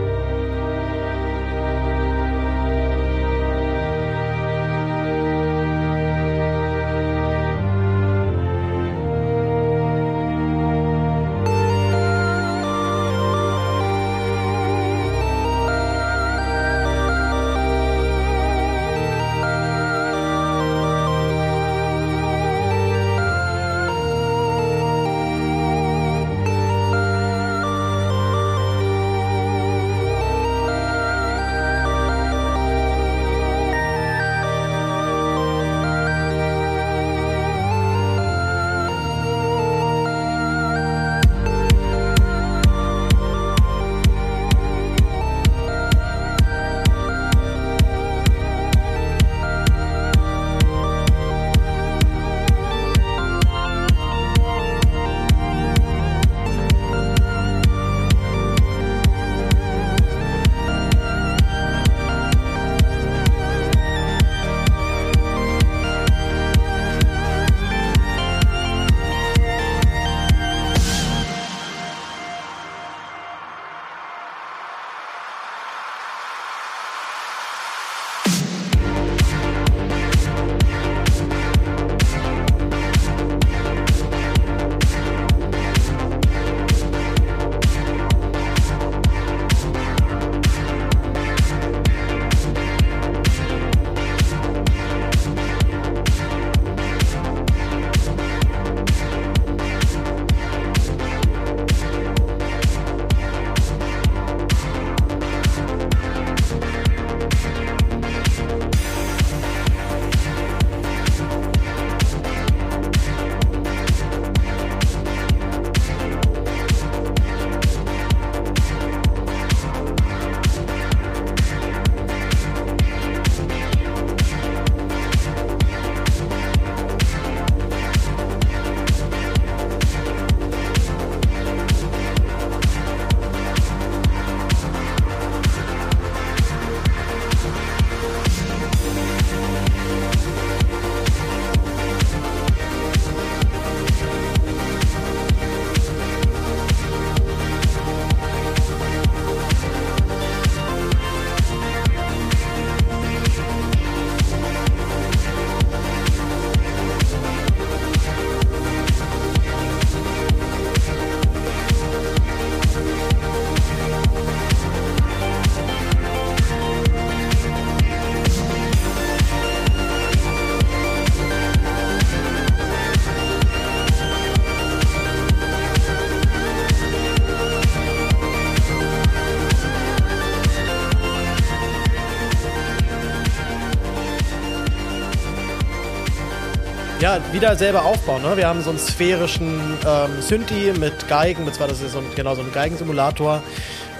Wieder selber Aufbau. Ne? Wir haben so einen sphärischen ähm, Synthi mit Geigen, beziehungsweise das ist so ein, genau so ein Geigensimulator.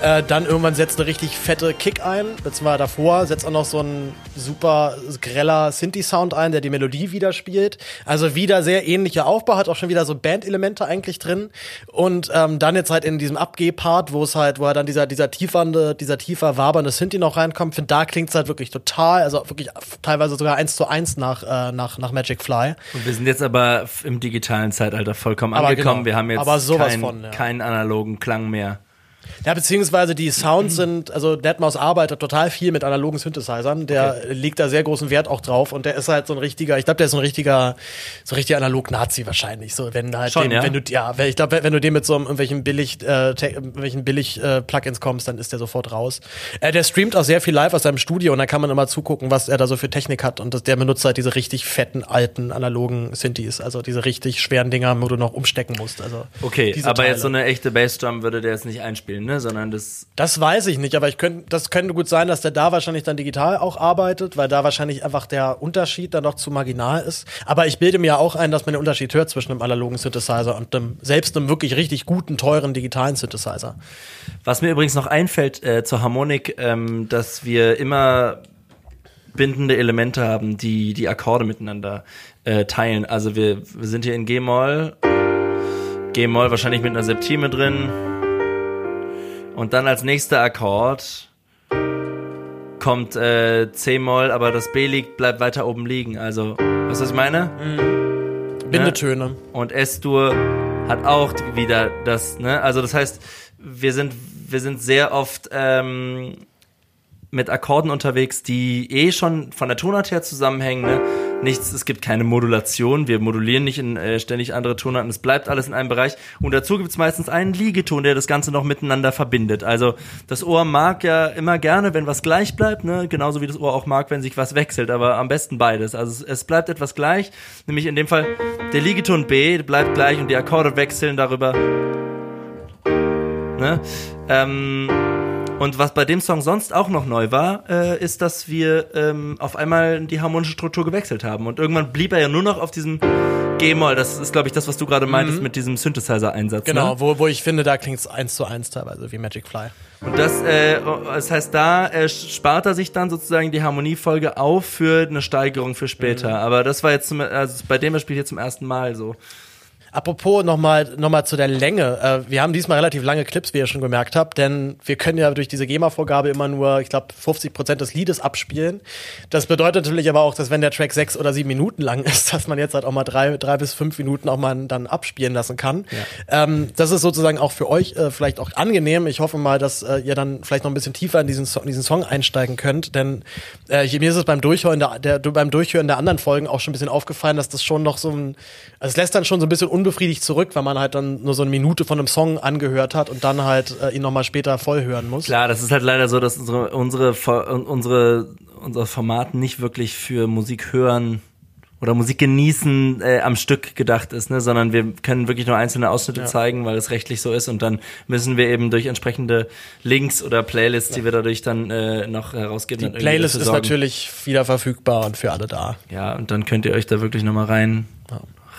Äh, dann irgendwann setzt eine richtig fette Kick ein, beziehungsweise davor setzt auch noch so ein super greller Synthi-Sound ein, der die Melodie wieder spielt. Also wieder sehr ähnlicher Aufbau, hat auch schon wieder so Bandelemente eigentlich drin. Und ähm, dann jetzt halt in diesem Abgeh-Part, wo es halt, wo halt dann dieser, dieser tiefernde, dieser tiefer wabernde Synthi noch reinkommt, finde da klingt es halt wirklich total, also wirklich teilweise sogar eins zu eins nach, äh, nach, nach Magic Fly. Und wir sind jetzt aber im digitalen Zeitalter vollkommen Aber angekommen. genau. Wir haben jetzt Aber sowas kein, von, ja. keinen analogen Klang mehr. Ja, beziehungsweise die Sounds sind, also Deadmau5 arbeitet total viel mit analogen Synthesizern. Der legt da sehr großen Wert auch drauf und der ist halt so ein richtiger, ich glaube, der ist so ein richtiger, so ein richtiger Analog-Nazi wahrscheinlich. So, wenn halt Schon, den, ja? wenn du, ja, ich glaube, wenn du dem mit so einem irgendwelchen billig, äh, irgendwelchen billig äh, Plugins kommst, dann ist der sofort raus. Äh, der streamt auch sehr viel live aus seinem Studio und da kann man immer zugucken, was er da so für Technik hat und das, der benutzt halt diese richtig fetten alten analogen Synthes, also diese richtig schweren Dinger, wo du noch umstecken musst. Also Okay, aber Teile. jetzt so eine echte Bassdrum würde der jetzt nicht einspielen spielen, ne? Sondern das. Das weiß ich nicht, aber ich könnte, das könnte gut sein, dass der da wahrscheinlich dann digital auch arbeitet, weil da wahrscheinlich einfach der Unterschied dann noch zu marginal ist. Aber ich bilde mir auch ein, dass man den Unterschied hört zwischen einem analogen Synthesizer und einem, selbst einem wirklich richtig guten, teuren digitalen Synthesizer. Was mir übrigens noch einfällt äh, zur Harmonik, ähm, dass wir immer bindende Elemente haben, die die Akkorde miteinander äh, teilen. Also wir, wir sind hier in G-Moll, G-Moll wahrscheinlich mit einer Septime drin und dann als nächster Akkord kommt äh, C-Moll, aber das B liegt, bleibt weiter oben liegen. Also, was ich meine? Bindetöne. Und S-Dur hat auch wieder das, ne? Also das heißt, wir sind, wir sind sehr oft ähm, mit Akkorden unterwegs, die eh schon von der Tonart her zusammenhängen. Ne? Nichts, es gibt keine Modulation, wir modulieren nicht in äh, ständig andere Tonarten, es bleibt alles in einem Bereich. Und dazu gibt es meistens einen Liegeton, der das Ganze noch miteinander verbindet. Also das Ohr mag ja immer gerne, wenn was gleich bleibt, ne? genauso wie das Ohr auch mag, wenn sich was wechselt, aber am besten beides. Also es, es bleibt etwas gleich, nämlich in dem Fall der Liegeton B bleibt gleich und die Akkorde wechseln darüber. Ne? Ähm, und was bei dem Song sonst auch noch neu war, äh, ist, dass wir ähm, auf einmal die harmonische Struktur gewechselt haben. Und irgendwann blieb er ja nur noch auf diesem G-Moll. Das ist, glaube ich, das, was du gerade meintest mit diesem Synthesizer-Einsatz. Genau, Ne? wo, wo ich finde, da klingt es eins zu eins teilweise wie Magic Fly. Und das, äh, das heißt, da äh, spart er sich dann sozusagen die Harmoniefolge auf für eine Steigerung für später. Aber das war jetzt zum, also bei dem Spiel hier zum ersten Mal so. Apropos nochmal noch mal zu der Länge. Äh, wir haben diesmal relativ lange Clips, wie ihr schon gemerkt habt, denn wir können ja durch diese GEMA-Vorgabe immer nur, ich glaube, 50 Prozent des Liedes abspielen. Das bedeutet natürlich aber auch, dass wenn der Track sechs oder sieben Minuten lang ist, dass man jetzt halt auch mal drei, drei bis fünf Minuten auch mal dann abspielen lassen kann. Ähm, das ist sozusagen auch für euch äh, vielleicht auch angenehm. Ich hoffe mal, dass äh, ihr dann vielleicht noch ein bisschen tiefer in diesen, so in diesen Song einsteigen könnt, denn äh, mir ist es beim Durchhören der, der, beim Durchhören der anderen Folgen auch schon ein bisschen aufgefallen, dass das schon noch so ein, also es lässt dann schon so ein bisschen unbefriedigt zurück, weil man halt dann nur so eine Minute von einem Song angehört hat und dann halt äh, ihn nochmal später voll hören muss. Klar, das ist halt leider so, dass unsere, unsere, unsere, unser Format nicht wirklich für Musik hören oder Musik genießen äh, am Stück gedacht ist, ne, sondern wir können wirklich nur einzelne Ausschnitte zeigen, weil es rechtlich so ist und dann müssen wir eben durch entsprechende Links oder Playlists, die wir dadurch dann äh, noch herausgeben. Die Playlist ist natürlich wieder verfügbar und für alle da. Ja, und dann könnt ihr euch da wirklich nochmal rein,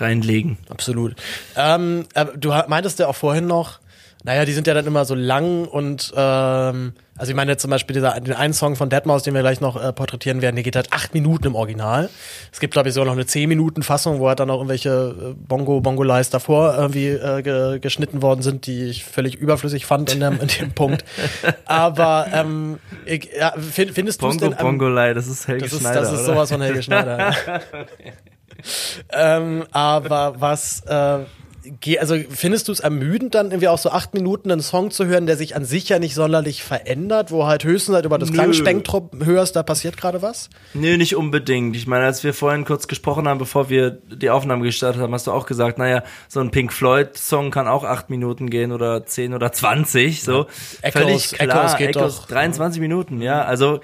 reinlegen. Absolut. Ähm, äh, du meintest ja auch vorhin noch, naja, die sind ja dann immer so lang und ähm, also ich meine jetzt zum Beispiel dieser, den einen Song von Deadmau5, den wir gleich noch äh, porträtieren werden, der geht halt acht Minuten im Original. Es gibt, glaube ich, sogar noch eine zehn Minuten Fassung, wo halt dann auch irgendwelche äh, Bongo, Bongolais davor irgendwie äh, ge geschnitten worden sind, die ich völlig überflüssig fand in dem, in dem Punkt. Aber ähm, ich, ja, find, findest du es Bongo denn am- Bongolei, das ist Helge das ist, Schneider, das ist sowas von Helge Schneider. ähm, aber was, äh, also findest du es ermüdend, dann irgendwie auch so acht Minuten einen Song zu hören, der sich an sich ja nicht sonderlich verändert, wo halt höchstens halt über das. Klangspektrum hörst, da passiert gerade was? Nö, nicht unbedingt. Ich meine, als wir vorhin kurz gesprochen haben, bevor wir die Aufnahme gestartet haben, hast du auch gesagt, naja, so ein Pink Floyd-Song kann auch acht Minuten gehen oder zehn oder zwanzig, so. Echoes- völlig klar. Echoes geht doch. 23 Minuten, ja. Also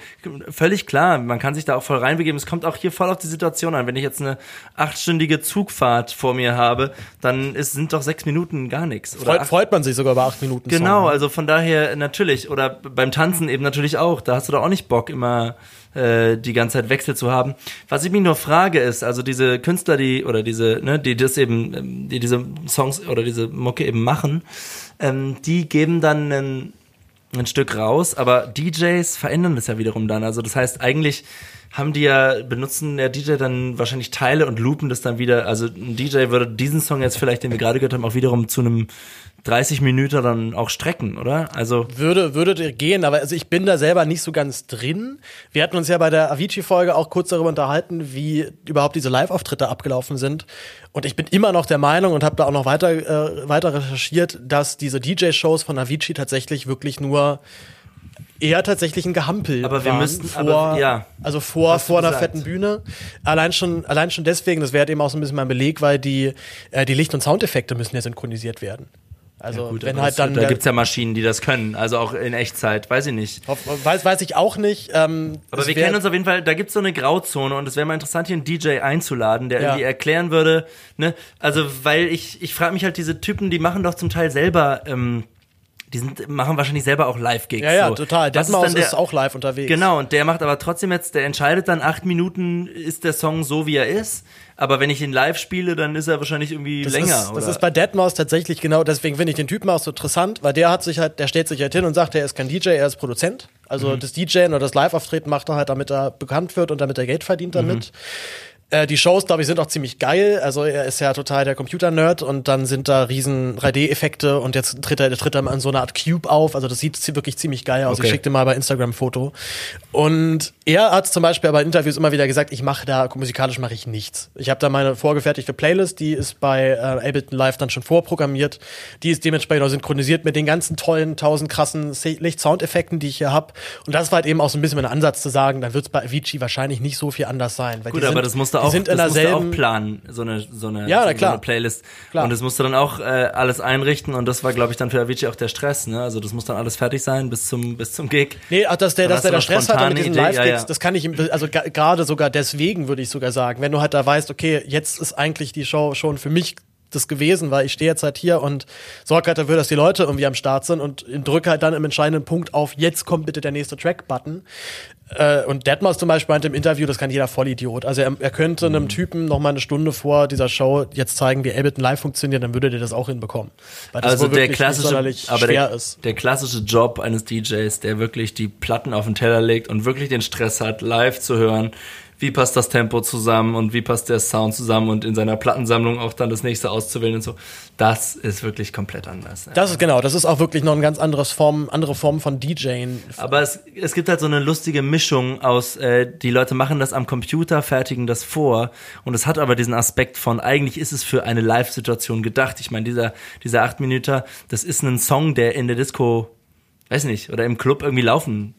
völlig klar. Man kann sich da auch voll reinbegeben. Es kommt auch hier voll auf die Situation an. Wenn ich jetzt eine achtstündige Zugfahrt vor mir habe, dann ist, sind doch sechs Minuten gar nichts. Oder Freut, acht- freut man sich sogar über acht Minuten Genau, Song. also von daher natürlich. Oder beim Tanzen eben natürlich auch. Da hast du doch auch nicht Bock, immer äh, die ganze Zeit Wechsel zu haben. Was ich mich nur frage ist, also diese Künstler, die oder diese, ne, die das eben, ähm, die diese Songs oder diese Mucke eben machen, ähm, die geben dann einen, ein Stück raus, aber DJs verändern das ja wiederum dann. Also das heißt, eigentlich haben die ja, benutzen der DJ dann wahrscheinlich Teile und loopen das dann wieder. Also ein DJ würde diesen Song jetzt vielleicht, den wir gerade gehört haben, auch wiederum zu einem 30 Minuten dann auch strecken, oder? Also Würde, würde gehen, aber also ich bin da selber nicht so ganz drin. Wir hatten uns ja bei der Avicii-Folge auch kurz darüber unterhalten, wie überhaupt diese Live-Auftritte abgelaufen sind. Und ich bin immer noch der Meinung und habe da auch noch weiter, äh, weiter recherchiert, dass diese DJ-Shows von Avicii tatsächlich wirklich nur eher tatsächlich ein Gehampel Aber wir waren müssten- vor, aber ja. also vor, vor einer gesagt. fetten Bühne. Allein schon, allein schon deswegen, das wäre halt eben auch so ein bisschen mein Beleg, weil die, äh, die Licht- und Soundeffekte müssen ja synchronisiert werden. Also gut, wenn halt dann da der- gibt's ja Maschinen, die das können, also auch in Echtzeit, weiß ich nicht. Hoff- Weiß, weiß ich auch nicht. Ähm, Aber es wir kennen uns auf jeden Fall, da gibt's so eine Grauzone und es wäre mal interessant, hier einen DJ einzuladen, der Ja. irgendwie erklären würde, ne, also weil ich, ich frage mich halt, diese Typen, die machen doch zum Teil selber ähm, die sind, machen wahrscheinlich selber auch Live-Gigs. Ja, ja, so. total. Deadmau5 ist, dann der- auch live unterwegs. Genau, und der macht aber trotzdem jetzt, der entscheidet dann acht Minuten, ist der Song so, wie er ist. Aber wenn ich ihn live spiele, dann ist er wahrscheinlich irgendwie Das länger. ist, das ist bei Deadmau5 tatsächlich genau, deswegen finde ich den Typen auch so interessant, weil der hat sich halt, der stellt sich halt hin und sagt, er ist kein DJ, er ist Produzent. Also Mhm. das DJen oder das Live-Auftreten macht er halt, damit er bekannt wird und damit er Geld verdient damit. Mhm. Äh, die Shows, glaube ich, sind auch ziemlich geil. Also er ist ja total der Computer-Nerd und dann sind da riesen 3D-Effekte und jetzt tritt er, tritt er mal in so einer Art Cube auf. Also das sieht wirklich ziemlich geil aus. Okay. Ich schick dir mal bei Instagram ein Foto. Und er hat zum Beispiel aber in Interviews immer wieder gesagt, ich mache da, musikalisch mache ich nichts. Ich habe da meine vorgefertigte Playlist, die ist bei äh, Ableton Live dann schon vorprogrammiert. Die ist dementsprechend auch synchronisiert mit den ganzen tollen, tausend krassen Se- Licht-Soundeffekten, die ich hier hab. Und das war halt eben auch so ein bisschen mein Ansatz zu sagen, dann wird es bei Avicii wahrscheinlich nicht so viel anders sein. Gut, die aber sind, das musst du auch, sind in das musst du derselben, auch planen, so eine, so eine, Ja, so, klar. eine Playlist. Klar. Und das musst du dann auch äh, alles einrichten und das war, glaube ich, dann für Avicii auch der Stress, ne? Also das muss dann alles fertig sein bis zum, bis zum Gig. Nee, ach, dass der, dass der noch Stress hat mit diesen Idee, Live-Gigs, ja, ja. das kann ich ihm, also gerade sogar deswegen würde ich sogar sagen, wenn du halt da weißt, okay, jetzt ist eigentlich die Show schon für mich das gewesen, weil ich stehe jetzt halt hier und sorge halt dafür, dass die Leute irgendwie am Start sind und drücke halt dann im entscheidenden Punkt auf, jetzt kommt bitte der nächste Track-Button. Äh, und Deadmau5 zum Beispiel meinte im Interview, das kann jeder Vollidiot. Also er, er könnte Mhm. einem Typen noch mal eine Stunde vor dieser Show jetzt zeigen, wie Ableton Live funktioniert, dann würde der das auch hinbekommen. Weil das Also der klassische, aber der, der klassische Job eines DJs, der wirklich die Platten auf den Teller legt und wirklich den Stress hat, live zu hören, wie passt das Tempo zusammen und wie passt der Sound zusammen und in seiner Plattensammlung auch dann das nächste auszuwählen und so. Das ist wirklich komplett anders. Das ist genau, das ist auch wirklich noch ein ganz anderes Form, andere Form von DJing. Aber es, es gibt halt so eine lustige Mischung aus, äh, die Leute machen das am Computer, fertigen das vor und es hat aber diesen Aspekt von, eigentlich ist es für eine Live-Situation gedacht. Ich meine, dieser, dieser acht Minuten, das ist ein Song, der in der Disco, weiß nicht, oder im Club irgendwie laufen,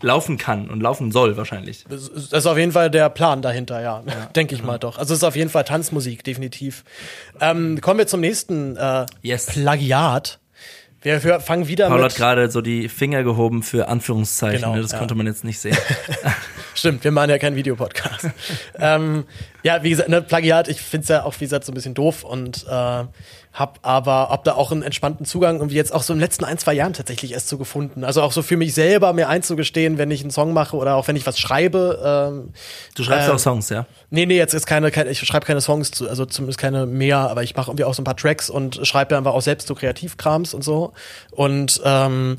laufen kann und laufen soll wahrscheinlich. Das ist auf jeden Fall der Plan dahinter, ja. Denke ich mal doch. Also es ist auf jeden Fall Tanzmusik, definitiv. Ähm, kommen wir zum nächsten äh, Yes. Plagiat. Wir fangen wieder Paul mit. hat gerade so die Finger gehoben für Anführungszeichen, Genau, ne? das ja. konnte man jetzt nicht sehen. Stimmt, wir machen ja keinen Videopodcast. ähm, ja, wie gesagt, ne, Plagiat, ich finde es ja auch, wie gesagt, so ein bisschen doof und äh, hab aber hab da auch einen entspannten Zugang irgendwie jetzt auch so in den letzten ein, zwei Jahren tatsächlich erst so gefunden. Also auch so für mich selber mir einzugestehen, wenn ich einen Song mache oder auch wenn ich was schreibe. Ähm, Du schreibst Ähm, auch Songs, ja? Nee, nee, jetzt ist keine, keine ich schreibe keine Songs zu, also zumindest keine mehr, aber ich mache irgendwie auch so ein paar Tracks und schreibe einfach auch selbst so Kreativkrams und so. Und ähm,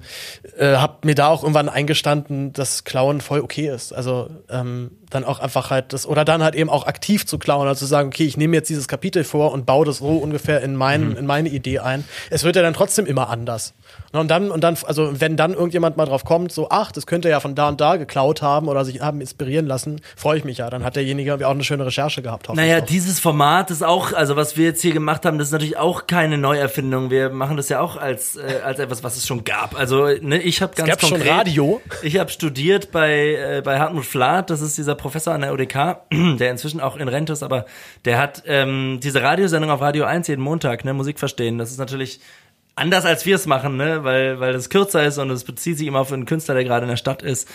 äh, hab mir da auch irgendwann eingestanden, dass Klauen voll okay ist. Also ähm, dann auch einfach halt das, oder dann halt eben auch aktiv zu klauen, also zu sagen, okay, ich nehme jetzt dieses Kapitel vor und baue das so ungefähr in, mein, in meine Idee ein. Es wird ja dann trotzdem immer anders. Und dann, und dann, also wenn dann irgendjemand mal drauf kommt, so, ach, das könnte er ja von da und da geklaut haben oder sich haben inspirieren lassen, freue ich mich ja. Dann hat derjenige auch eine schöne Recherche gehabt. Naja, doch. dieses Format ist auch, also was wir jetzt hier gemacht haben, das ist natürlich auch keine Neuerfindung. Wir machen das ja auch als, äh, als etwas, was es schon gab. Also, ne, ich habe ganz gab schon konkret, Radio. Ich habe studiert bei, äh, bei Hartmut Flath, das ist dieser Professor an der UDK, der inzwischen auch in Rente ist, aber der hat ähm, diese Radiosendung auf Radio 1 jeden Montag, ne, Musik verstehen. Das ist natürlich anders als wir es machen, ne, weil weil es kürzer ist und es bezieht sich immer auf einen Künstler, der gerade in der Stadt ist.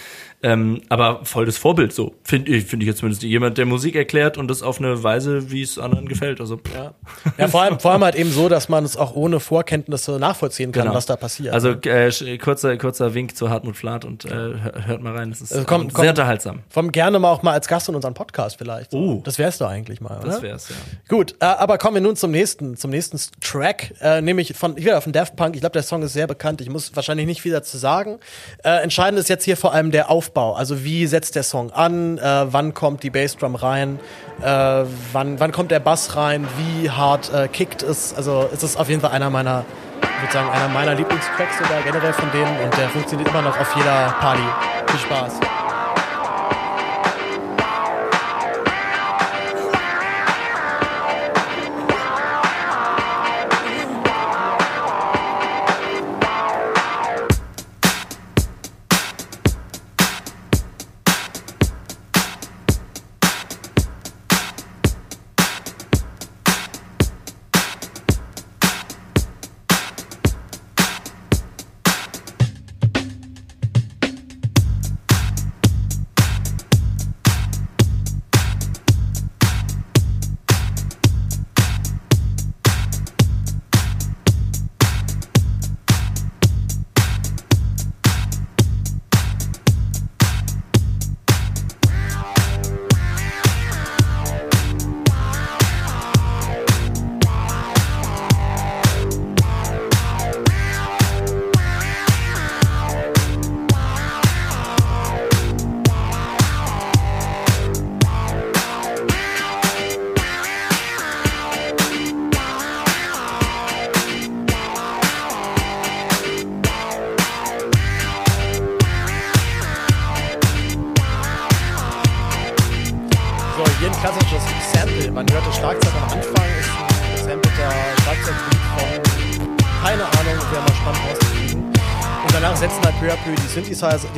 Ähm, aber voll das Vorbild so finde ich finde ich jetzt zumindest jemand, der Musik erklärt und das auf eine Weise, wie es anderen gefällt. Also. Ja. ja, vor allem, vor allem halt eben so, dass man es auch ohne Vorkenntnisse nachvollziehen kann, Genau. was da passiert. Also äh, sch- kurzer kurzer Wink zu Hartmut Flath und äh, hör- hört mal rein. Das ist Also komm- sehr komm. unterhaltsam. Vom gerne mal auch mal als Gast in unseren Podcast vielleicht. Oh. Das wär's doch eigentlich mal, oder? Das wär's ja. Gut, äh, aber kommen wir nun zum nächsten, zum nächsten Track, äh, nämlich von wieder von Daft Punk. Ich glaube, der Song ist sehr bekannt. Ich muss wahrscheinlich nicht viel dazu sagen. Äh, entscheidend ist jetzt hier vor allem der Aufbau. Also wie setzt der Song an? Äh, wann kommt die Bassdrum rein? Äh, wann, wann kommt der Bass rein? Wie hart äh, kickt es? Also es ist auf jeden Fall einer meiner, ich würde sagen, einer meiner Lieblingstracks sogar generell von denen und der funktioniert immer noch auf jeder Party. Viel Spaß.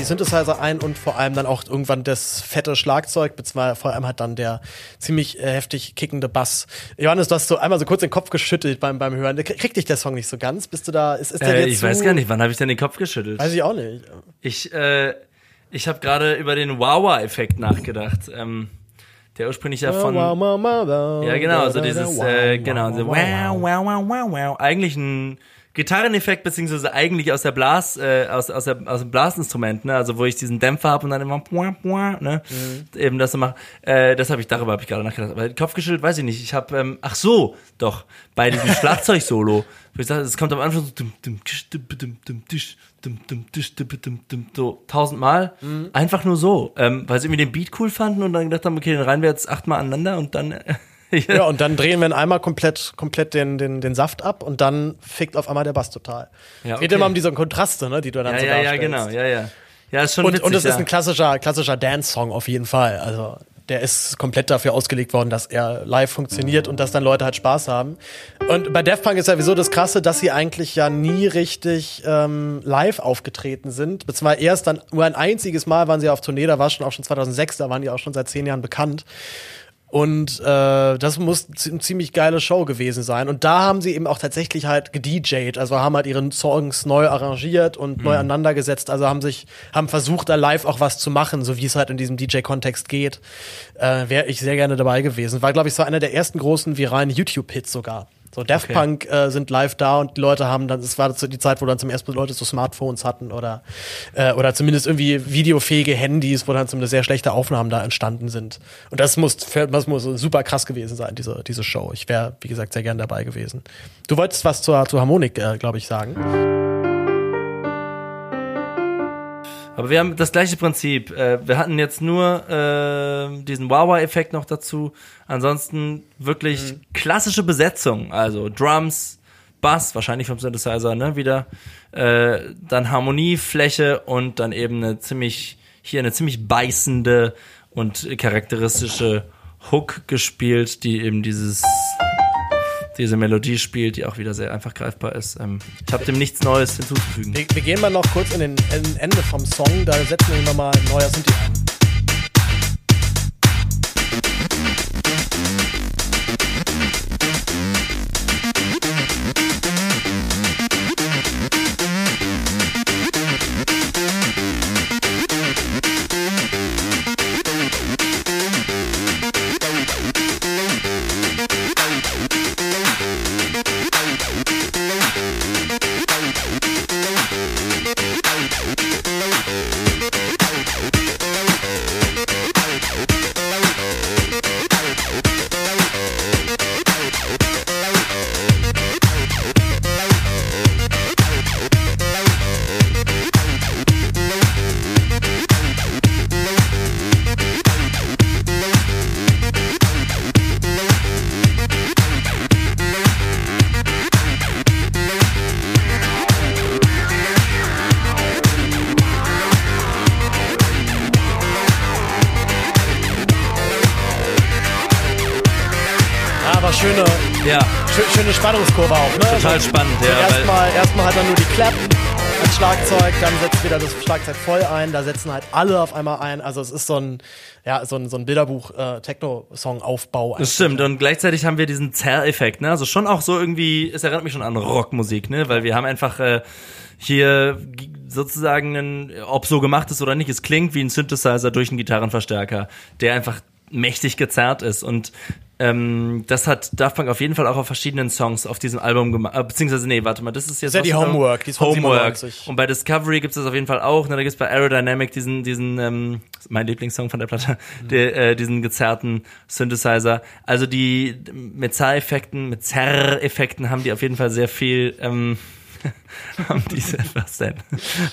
Synthesizer, ein und vor allem dann auch irgendwann das fette Schlagzeug, beziehungsweise vor allem halt dann der ziemlich äh, heftig kickende Bass. Johannes, du hast so einmal so kurz den Kopf geschüttelt beim, beim Hören. Kriegt dich der Song nicht so ganz? Bist du da, ist, ist der Äh, jetzt ich weiß gar nicht, wann habe ich denn den Kopf geschüttelt? Weiß ich auch nicht. Ich, äh, ich habe gerade über den Wawa-Effekt nachgedacht. Ähm, der ursprünglich ja von. Wow, wow, wow, wow, Ja, genau, also da, da, dieses, äh, genau, so wow, wow, wow, wow, wow, wow. Eigentlich ein Gitarreneffekt, beziehungsweise eigentlich aus der Blas, äh, aus, aus, der, aus dem Blasinstrument, ne? Also wo ich diesen Dämpfer habe und dann immer pua, pua, ne? Mhm. Eben das so mache. Äh, das habe ich, darüber habe ich gerade nachgedacht. Aber Kopf geschüttelt, weiß ich nicht. Ich habe, ähm, ach so, doch, bei diesem Schlagzeug-Solo. wo ich sage, es kommt am Anfang so so tausendmal. Mhm. Einfach nur so. Ähm, weil sie irgendwie den Beat cool fanden und dann gedacht haben, okay, den reihen wir jetzt achtmal aneinander und dann. Ja, und dann drehen wir ihn einmal komplett, komplett den, den, den Saft ab und dann fickt auf einmal der Bass total. Ja, Es geht okay. immer um diese Kontraste, ne, die du dann Ja, so ja, ja, darstellst. genau, ja, ja. Ja, ist schon Und, witzig, und es ja. ist ein klassischer, klassischer Dance-Song auf jeden Fall. Also der ist komplett dafür ausgelegt worden, dass er live funktioniert und dass dann Leute halt Spaß haben. Und bei Daft Punk ist ja sowieso das Krasse, dass sie eigentlich ja nie richtig ähm, live aufgetreten sind. Beziehungsweise erst dann nur ein einziges Mal waren sie auf Tournee, da war schon auch schon 2006, da waren die auch schon seit zehn Jahren bekannt. Und äh, das muss eine ziemlich geile Show gewesen sein. Und da haben sie eben auch tatsächlich halt gedjed, also haben halt ihre Songs neu arrangiert und neu aneinandergesetzt. Also haben sich, haben versucht, da live auch was zu machen, so wie es halt in diesem DJ-Kontext geht. Äh, Wäre ich sehr gerne dabei gewesen. War, glaube ich, so einer der ersten großen viralen YouTube-Hits sogar. So Daft Okay. Punk äh, sind live da und die Leute haben dann, es war die Zeit, wo dann zum ersten Mal Leute so Smartphones hatten oder äh, oder zumindest irgendwie videofähige Handys, wo dann zumindest sehr schlechte Aufnahmen da entstanden sind. Und das muss, das muss super krass gewesen sein, diese, diese Show. Ich wäre, wie gesagt, sehr gern dabei gewesen. Du wolltest was zur, zur Harmonik, äh, glaube ich, sagen. Aber wir haben das gleiche Prinzip. Äh, wir hatten jetzt nur äh, diesen Wawa-Effekt noch dazu. Ansonsten wirklich Mhm. klassische Besetzung. Also Drums, Bass, wahrscheinlich vom Synthesizer, ne, wieder. Äh, dann Harmoniefläche und dann eben eine ziemlich, hier eine ziemlich beißende und charakteristische Hook gespielt, die eben dieses diese Melodie spielt, die auch wieder sehr einfach greifbar ist. Ähm, ich habe dem nichts Neues hinzuzufügen. Wir, wir gehen mal noch kurz in den in Ende vom Song, da setzen wir nochmal ein neuer Synthi ein. Das Schlagzeug voll ein, da setzen halt alle auf einmal ein. Also es ist so ein, ja, so ein, so ein Bilderbuch äh. Das stimmt. Und gleichzeitig haben wir diesen Zerr-Effekt, ne? Also schon auch so irgendwie, es erinnert mich schon an Rockmusik, ne? Weil wir haben einfach äh, hier sozusagen einen, ob so gemacht ist oder nicht, es klingt wie ein Synthesizer durch einen Gitarrenverstärker, der einfach mächtig gezerrt ist. Und ähm, das hat Daft Punk auf jeden Fall auch auf verschiedenen Songs auf diesem Album gemacht. Äh, beziehungsweise, nee, warte mal, das ist jetzt. Das ist ja die? Homework, die ist Homework. 97. Und bei Discovery gibt es das auf jeden Fall auch. Ne? Da gibt es bei Aerodynamic diesen, diesen, ähm, mein Lieblingssong von der Platte, der, äh, diesen gezerrten Synthesizer. Also die mit Zerr-Effekten, mit Zerr-Effekten haben die auf jeden Fall sehr viel, ähm, haben die sehr, was denn?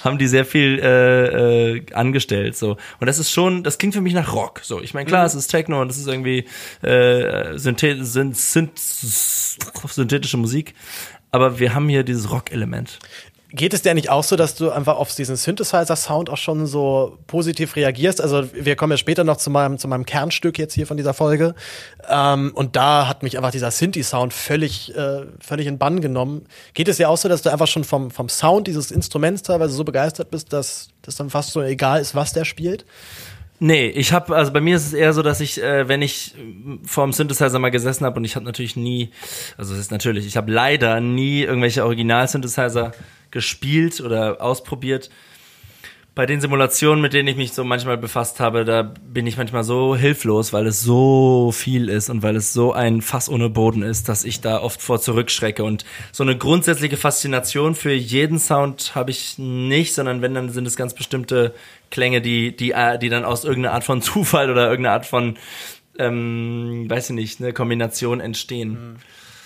haben die sehr viel äh, äh, angestellt so. Und das ist schon das klingt für mich nach Rock so. Ich meine klar es ist Techno und es ist irgendwie äh, synthet synth synth synthetische Musik aber wir haben hier dieses Rock-Element Geht es dir nicht auch so, dass du einfach auf diesen Synthesizer-Sound auch schon so positiv reagierst? Also wir kommen ja später noch zu meinem, zu meinem Kernstück jetzt hier von dieser Folge. Ähm, und da hat mich einfach dieser Synthi-Sound völlig, äh, völlig in Bann genommen. Geht es dir auch so, dass du einfach schon vom, vom Sound dieses Instruments teilweise so begeistert bist, dass das dann fast so egal ist, was der spielt? Nee, ich habe also bei mir ist es eher so, dass ich, äh, wenn ich vorm Synthesizer mal gesessen habe und ich habe natürlich nie, also es ist natürlich, ich habe leider nie irgendwelche Original-Synthesizer gespielt oder ausprobiert. Bei den Simulationen, mit denen ich mich so manchmal befasst habe, da bin ich manchmal so hilflos, weil es so viel ist und weil es so ein Fass ohne Boden ist, dass ich da oft vor zurückschrecke. Und so eine grundsätzliche Faszination für jeden Sound habe ich nicht, sondern wenn, dann sind es ganz bestimmte Klänge, die, die, die dann aus irgendeiner Art von Zufall oder irgendeiner Art von, ähm, weiß ich nicht, eine Kombination entstehen. Mhm.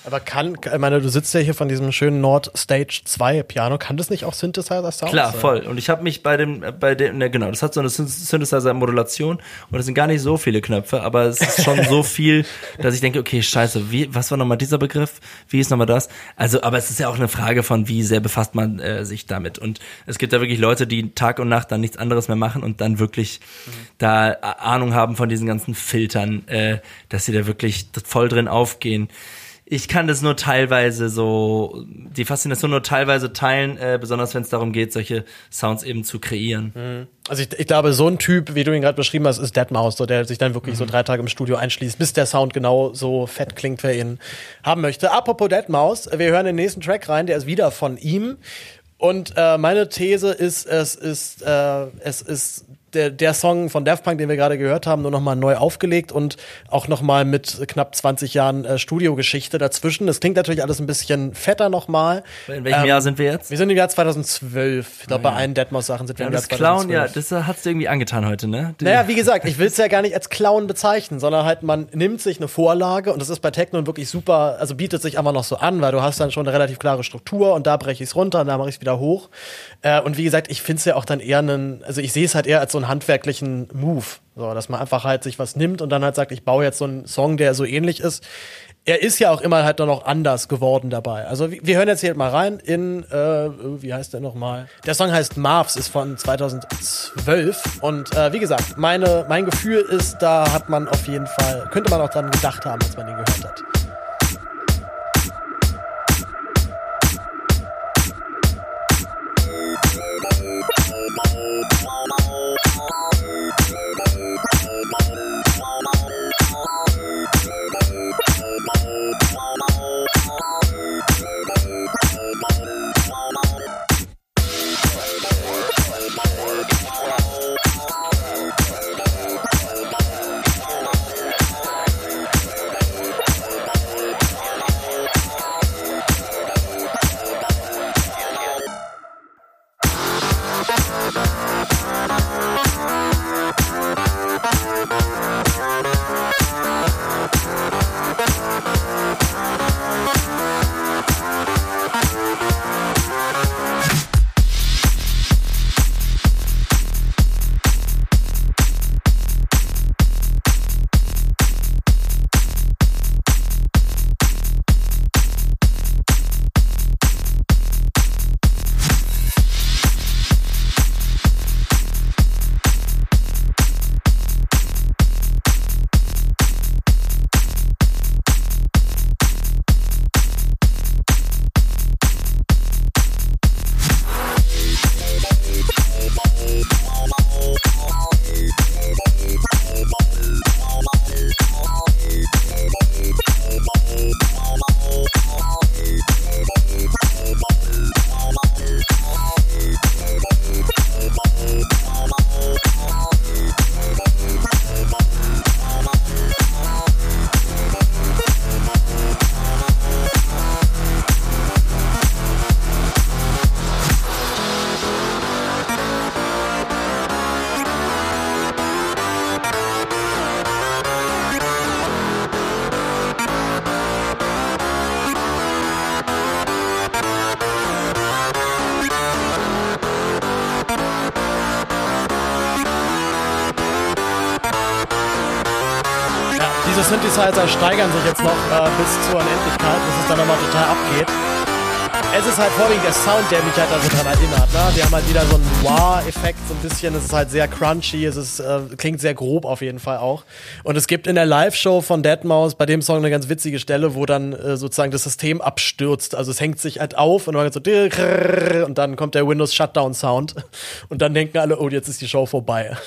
Aber kann, ich meine, du sitzt ja hier von diesem schönen Nord Stage 2 Piano, kann das nicht auch Synthesizer-Sound Klar, voll. Und ich habe mich bei dem, bei dem, ne, genau, das hat so eine Synthesizer-Modulation und es sind gar nicht so viele Knöpfe, aber es ist schon so viel, dass ich denke, okay, scheiße, wie, was war nochmal dieser Begriff? Wie ist nochmal das? Also, aber es ist ja auch eine Frage von, wie sehr befasst man äh, sich damit. Und es gibt ja wirklich Leute, die Tag und Nacht dann nichts anderes mehr machen und dann wirklich mhm. da Ahnung haben von diesen ganzen Filtern, äh, dass sie da wirklich voll drin aufgehen ich kann das nur teilweise so, die Faszination nur teilweise teilen, äh, besonders wenn es darum geht, solche Sounds eben zu kreieren. Mhm. Also ich, ich glaube, so ein Typ, wie du ihn gerade beschrieben hast, ist Deadmau5, so, der sich dann wirklich mhm. so drei Tage im Studio einschließt, bis der Sound genau so fett klingt, wer ihn haben möchte. Apropos Deadmau5, wir hören den nächsten Track rein, der ist wieder von ihm. Und äh, meine These ist, es ist, äh, es ist der, der Song von Daft Punk, den wir gerade gehört haben, nur nochmal neu aufgelegt und auch nochmal mit knapp 20 Jahren äh, Studiogeschichte dazwischen. Das klingt natürlich alles ein bisschen fetter nochmal. In welchem ähm, Jahr sind wir jetzt? Wir sind im Jahr 2012. Ich glaube, oh, ja. bei allen Deadmau5-Sachen sind wir ja, im Jahr 2012. Clown, ja, das hat's dir irgendwie angetan heute, ne? Die naja, wie gesagt, ich will es ja gar nicht als Clown bezeichnen, sondern halt, man nimmt sich eine Vorlage und das ist bei Techno wirklich super, also bietet sich einfach noch so an, weil du hast dann schon eine relativ klare Struktur und da breche ich es runter und da mache ich es wieder hoch. Äh, und wie gesagt, ich finde es ja auch dann eher einen, also ich sehe es halt eher als so handwerklichen Move. So, dass man einfach halt sich was nimmt und dann halt sagt, ich baue jetzt so einen Song, der so ähnlich ist. Er ist ja auch immer halt dann noch anders geworden dabei. Also wir hören jetzt hier mal rein in, äh, wie heißt der nochmal? Der Song heißt Marvs, ist von 2012 und äh, wie gesagt, meine, mein Gefühl ist, da hat man auf jeden Fall, könnte man auch dran gedacht haben, als man den gehört hat. Synthesizer steigern sich jetzt noch äh, bis zur Unendlichkeit, bis es dann nochmal total abgeht. Es ist halt vorwiegend der Sound, der mich halt da so dran erinnert. Ne? Wir haben halt wieder so einen Wah-Effekt, so ein bisschen. Es ist halt sehr crunchy, es ist, äh, klingt sehr grob auf jeden Fall auch. Und es gibt in der Live-Show von Deadmau5 bei dem Song eine ganz witzige Stelle, wo dann äh, sozusagen das System abstürzt. Also es hängt sich halt auf und dann so und dann kommt der Windows Shutdown Sound und dann denken alle, oh, jetzt ist die Show vorbei.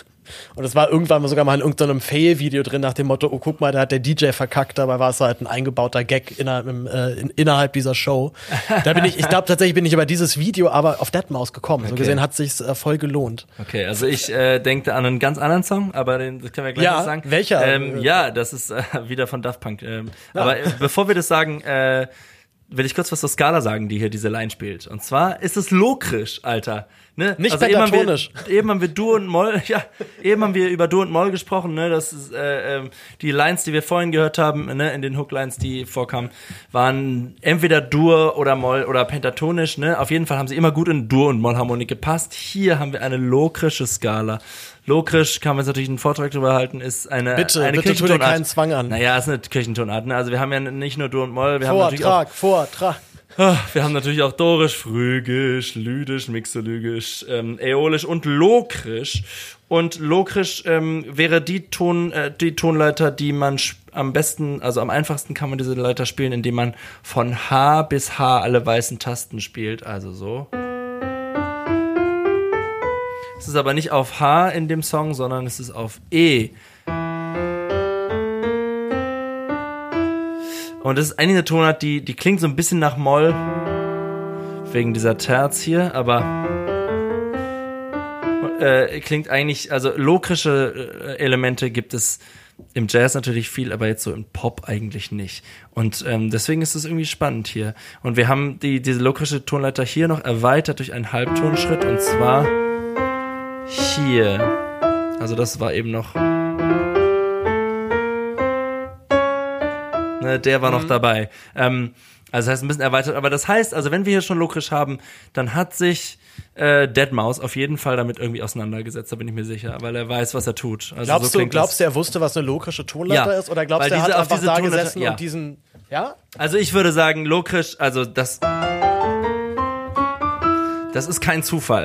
Und es war irgendwann sogar mal in irgendeinem Fail-Video drin nach dem Motto, oh guck mal, da hat der DJ verkackt, dabei war es halt ein eingebauter Gag innerhalb, äh, in, innerhalb dieser Show. Da bin ich, ich glaube tatsächlich bin ich über dieses Video aber auf Deadmaus gekommen. Okay. So gesehen hat sich's äh, voll gelohnt. Okay, also ich äh, denke an einen ganz anderen Song, aber den das können wir gleich ja, noch sagen. Welcher? Ähm, ja, das ist äh, wieder von Daft Punk. Ähm, ja. Aber äh, bevor wir das sagen, äh, will ich kurz was zur Skala sagen, die hier diese Line spielt. Und zwar ist es lokrisch, Alter. Ne? Nicht also pentatonisch. Eben haben, wir, eben haben wir Dur und Moll, ja, eben haben wir über Dur und Moll gesprochen, ne? Das ist, äh, äh, die Lines, die wir vorhin gehört haben, ne, in den Hooklines, die vorkamen, waren entweder Dur oder Moll oder pentatonisch, ne? Auf jeden Fall haben sie immer gut in Dur und Mollharmonik gepasst. Hier haben wir eine lokrische Skala. Lokrisch kann man jetzt natürlich einen Vortrag darüber halten, ist eine Bitte, eine bitte tu dir keinen Zwang an. Naja, ist eine Kirchentonart. Ne? Also wir haben ja nicht nur Dur und Moll, wir Vortrag, haben natürlich auch, Vortrag. Ah, wir haben natürlich auch Dorisch, Phrygisch, Lydisch, Mixolygisch, ähm, Äolisch und Lokrisch. Und Lokrisch ähm, wäre die, Ton, äh, die Tonleiter, die man am besten, also am einfachsten kann man diese Leiter spielen, indem man von H bis H alle weißen Tasten spielt. Also so. Es ist aber nicht auf H in dem Song, sondern es ist auf E. Und das ist eigentlich eine Tonart, die, die klingt so ein bisschen nach Moll. Wegen dieser Terz hier, aber äh, klingt eigentlich, also lokrische äh, Elemente gibt es im Jazz natürlich viel, aber jetzt so im Pop eigentlich nicht. Und ähm, deswegen ist es irgendwie spannend hier. Und wir haben die, diese lokrische Tonleiter hier noch erweitert durch einen Halbtonschritt und zwar hier. Also das war eben noch Ne, der war mhm. noch dabei. Ähm, also das heißt ein bisschen erweitert, aber das heißt, also wenn wir hier schon Lokrisch haben, dann hat sich äh, Deadmaus auf jeden Fall damit irgendwie auseinandergesetzt, da bin ich mir sicher, weil er weiß, was er tut. Also glaubst so du, glaubst du, er wusste, was eine lokrische Tonleiter ja, ist? Oder glaubst du, er hat einfach da Tonleiter, gesessen ja. und diesen, ja? Also ich würde sagen, Lokrisch, also das, das ist kein Zufall.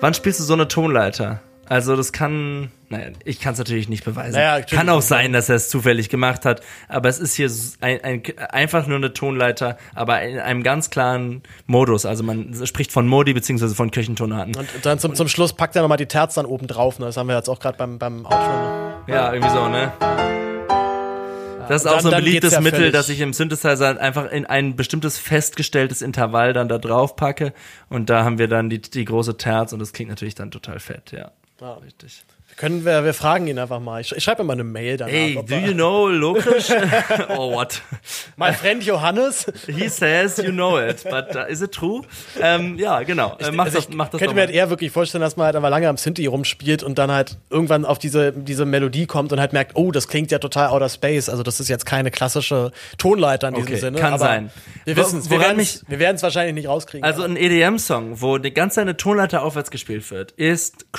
Wann spielst du so eine Tonleiter? Also das kann, naja, ich kann es natürlich nicht beweisen. Naja, kann auch sein, dass er es zufällig gemacht hat, aber es ist hier ein, ein, einfach nur eine Tonleiter, aber in einem ganz klaren Modus. Also man spricht von Modi beziehungsweise von Kirchentonaten. Und dann zum, zum Schluss packt er nochmal die Terz dann oben drauf. Ne? Das haben wir jetzt auch gerade beim, beim Outro. Ne? Ja, irgendwie so, ne? Das ist auch dann, so ein beliebtes ja Mittel, dass ich im Synthesizer einfach in ein bestimmtes festgestelltes Intervall dann da drauf packe und da haben wir dann die, die große Terz und das klingt natürlich dann total fett, ja. Ja. Richtig. Können wir, wir fragen ihn einfach mal. Ich, ich schreibe mal eine Mail danach. Hey, do you know Lokisch? oh, what? My friend Johannes? He says you know it, but uh, is it true? Ähm, ja, genau. Ich, mach also das, mach das könnte mir halt eher wirklich vorstellen, dass man halt aber lange am Synthi rumspielt und dann halt irgendwann auf diese, diese Melodie kommt und halt merkt, oh, das klingt ja total outer space. Also das ist jetzt keine klassische Tonleiter in diesem okay, Sinne. Kann sein. Wir wissen es. Wir werden es wahrscheinlich nicht rauskriegen. Also ein EDM-Song, wo die ganze eine Tonleiter aufwärts gespielt wird, ist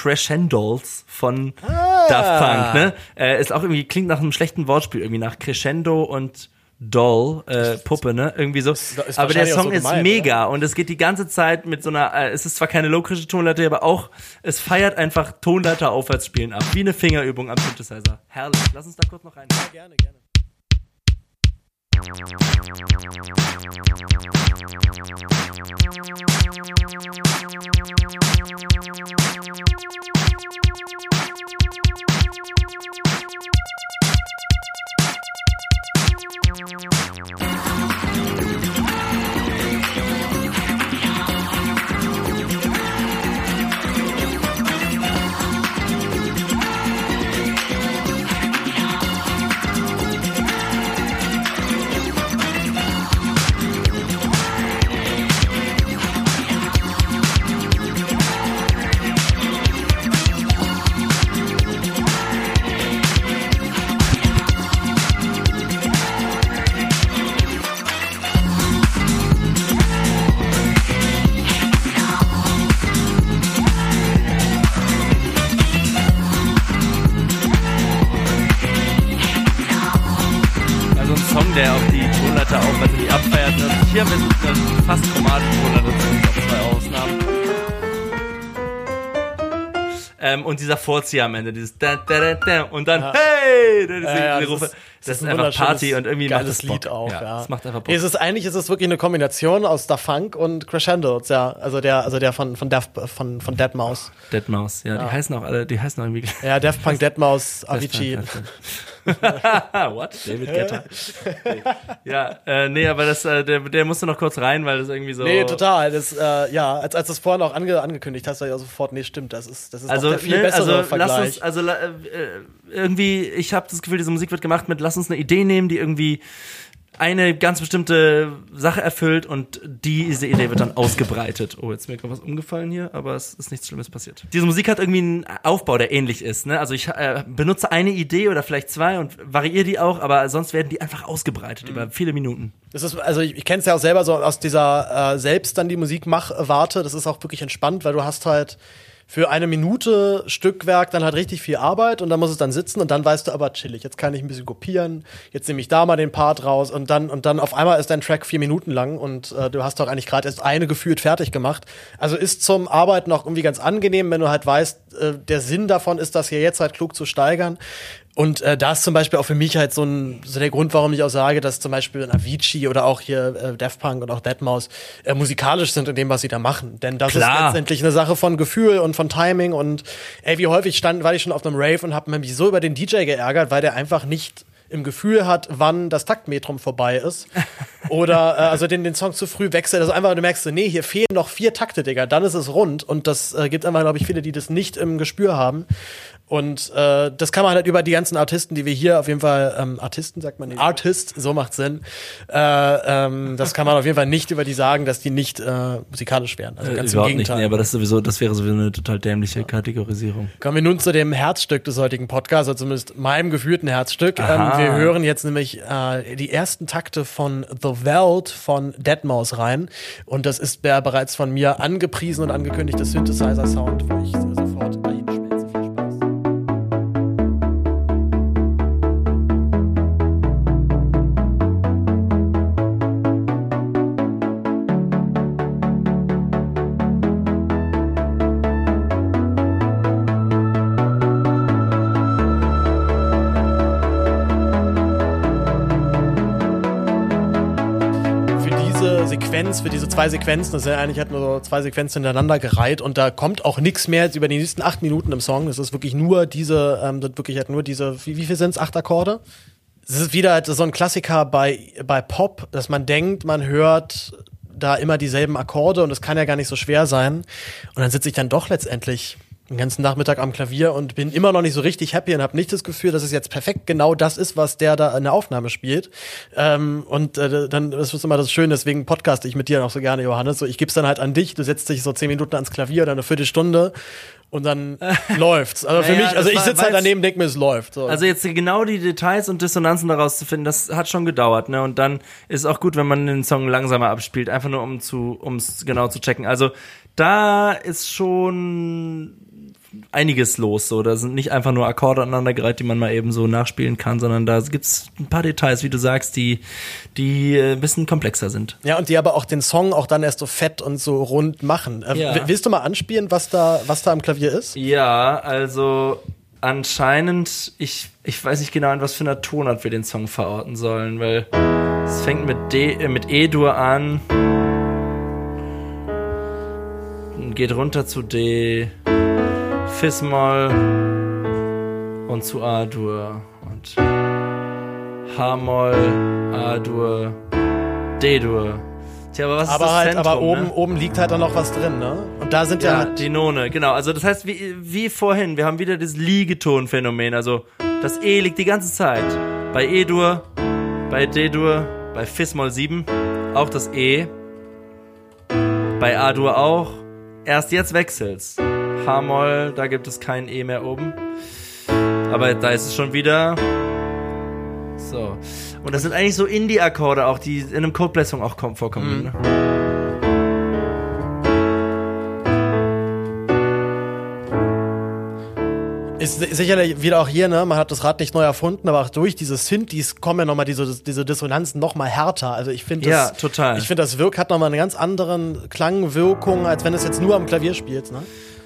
Dolls von ah. Daft Punk, ne? Äh, ist auch irgendwie, klingt nach einem schlechten Wortspiel, irgendwie nach Crescendo und Doll, äh, Puppe, ne? Irgendwie so. Aber der Song so gemein, ist mega oder? und es geht die ganze Zeit mit so einer, äh, es ist zwar keine logische Tonleiter, aber auch, es feiert einfach Tonleiter aufwärts spielen ab. Wie eine Fingerübung am Synthesizer. Herrlich. Lass uns da kurz noch rein. Ja, gerne, gerne. Hier haben wir eine fast chromatische drin, auf zwei Ausnahmen. Ähm, und dieser Vorzieher am Ende, dieses da, da, da, da, und dann, hey! Das, ist Ja, ja, die das Rufe. ist- das ist ein einfach Party und irgendwie macht das Bock. Lied auch. Ja, Das macht einfach Bock. Es ist eigentlich, es ist wirklich eine Kombination aus Da Funk und Crescendo. Ja, also der, also der von von Daft, von von Deadmau5. Deadmaus, ja, die heißen auch alle, die heißen auch irgendwie. Ja, Daft Punk, Deadmau5, Avicii. What? David Guetta. ja, äh, nee, aber das, äh, der, der musste noch kurz rein, weil das irgendwie so. Nee, total. Das, äh, ja, als, als du es vorhin auch ange, angekündigt hast, war ich auch sofort, nee, stimmt, das ist, das ist Also, der viel ne, bessere also Vergleich. lass uns, also la- äh, irgendwie, ich habe das Gefühl, diese Musik wird gemacht mit, lass uns eine Idee nehmen, die irgendwie eine ganz bestimmte Sache erfüllt und diese Idee wird dann ausgebreitet. Oh, jetzt ist mir gerade was umgefallen hier, aber es ist nichts Schlimmes passiert. Diese Musik hat irgendwie einen Aufbau, der ähnlich ist. Ne? Also ich äh, benutze eine Idee oder vielleicht zwei und variiere die auch, aber sonst werden die einfach ausgebreitet über viele Minuten. Das ist, also ich, ich kenne es ja auch selber so aus dieser äh, selbst dann die Musik mach Warte. Das ist auch wirklich entspannt, weil du hast halt für eine Minute Stückwerk dann halt richtig viel Arbeit und dann muss es dann sitzen und dann weißt du aber chillig. Jetzt kann ich ein bisschen kopieren. Jetzt nehme ich da mal den Part raus und dann und dann auf einmal ist dein Track vier Minuten lang und äh, du hast doch eigentlich gerade erst eine gefühlt fertig gemacht. Also ist zum Arbeiten auch irgendwie ganz angenehm, wenn du halt weißt, äh, der Sinn davon ist, das hier jetzt halt klug zu steigern. Und äh, da ist zum Beispiel auch für mich halt so, ein, so der Grund, warum ich auch sage, dass zum Beispiel Avicii oder auch hier äh, Daft Punk und auch Deadmau5 äh, musikalisch sind in dem, was sie da machen. Denn das ist Klar. letztendlich eine Sache von Gefühl und von Timing. Und ey, wie häufig stand, war ich schon auf einem Rave und habe mich so über den DJ geärgert, weil der einfach nicht im Gefühl hat, wann das Taktmetrum vorbei ist. Oder äh, also den, den Song zu früh wechselt. Also einfach, du merkst, nee, hier fehlen noch vier Takte, Digga. Dann ist es rund. Und das äh, gibt einfach, glaube ich, viele, die das nicht im Gespür haben. Und äh, das kann man halt über die ganzen Artisten, die wir hier auf jeden Fall, ähm, Artisten sagt man nicht, Artist, so macht Sinn. Äh, ähm, das kann man auf jeden Fall nicht über die sagen, dass die nicht äh, musikalisch wären. Also ganz im Überhaupt nicht, Gegenteil. nee, aber das ist sowieso, das wäre sowieso eine total dämliche Kategorisierung. Kommen wir nun zu dem Herzstück des heutigen Podcasts, oder zumindest meinem geführten Herzstück. Ähm, wir hören jetzt nämlich äh, die ersten Takte von The Welt von Deadmau5 rein. Und das ist der bereits von mir angepriesen und angekündigte Synthesizer-Sound, wo ich Sequenz, für diese zwei Sequenzen, das sind ja eigentlich halt nur so zwei Sequenzen hintereinander gereiht und da kommt auch nichts mehr jetzt über die nächsten acht Minuten im Song. Das ist wirklich nur diese, ähm, das wirklich halt nur diese, wie, wie viel sind's? Acht Akkorde? Es ist wieder halt so ein Klassiker bei, bei Pop, dass man denkt, man hört da immer dieselben Akkorde und es kann ja gar nicht so schwer sein. Und dann sitze ich dann doch letztendlich den ganzen Nachmittag am Klavier und bin immer noch nicht so richtig happy und habe nicht das Gefühl, dass es jetzt perfekt genau das ist, was der da in der Aufnahme spielt. Ähm, und äh, dann das ist immer das Schöne, deswegen podcaste ich mit dir auch so gerne, Johannes. So, ich gebe es dann halt an dich, du setzt dich so zehn Minuten ans Klavier oder eine Viertelstunde und dann läuft's. Also für Naja, mich, also ich sitze halt daneben, denke mir, es läuft. So. Also jetzt genau die Details und Dissonanzen daraus zu finden, das hat schon gedauert, ne? Und dann ist auch gut, wenn man den Song langsamer abspielt, einfach nur um zu, ums genau zu checken. Also da ist schon einiges los, so. Da sind nicht einfach nur Akkorde aneinandergereiht, die man mal eben so nachspielen kann, sondern da gibt's ein paar Details, wie du sagst, die, die äh, ein bisschen komplexer sind. Ja, und die aber auch den Song auch dann erst so fett und so rund machen. Äh, Ja. Willst du mal anspielen, was da, was da am Klavier ist? Ja, also anscheinend, ich, ich weiß nicht genau, in was für einer Tonart wir den Song verorten sollen, weil es fängt mit D, äh, mit E-Dur an, und geht runter zu D, Fis-Moll und zu A-Dur und H-Moll, A-Dur, D-Dur. Tja, aber was ist Aber das halt, Zentrum, aber oben, ne? oben liegt halt dann noch was drin, ne? Und da sind ja, Ja, die None, genau. Also das heißt, wie, wie vorhin, wir haben wieder das Liegetonphänomen. Also das E liegt die ganze Zeit. Bei E-Dur, bei D-Dur, bei Fis-Moll 7, auch das E. Bei A-Dur auch. Erst jetzt wechselt's. H-Moll, da gibt es kein E mehr oben. Aber da ist es schon wieder. So. Und das sind eigentlich so Indie-Akkorde auch, die in einem Codeblessing auch kommen, vorkommen. Ne? Ist si- sicherlich wieder auch hier, ne? Man hat das Rad nicht neu erfunden, aber auch durch diese Synthes kommen ja nochmal diese, diese Dissonanzen nochmal härter. Also ich finde Ja, das. total. Ich finde, das Wirk hat nochmal eine ganz anderen Klangwirkung, als wenn du es jetzt nur am Klavier spielst, ne?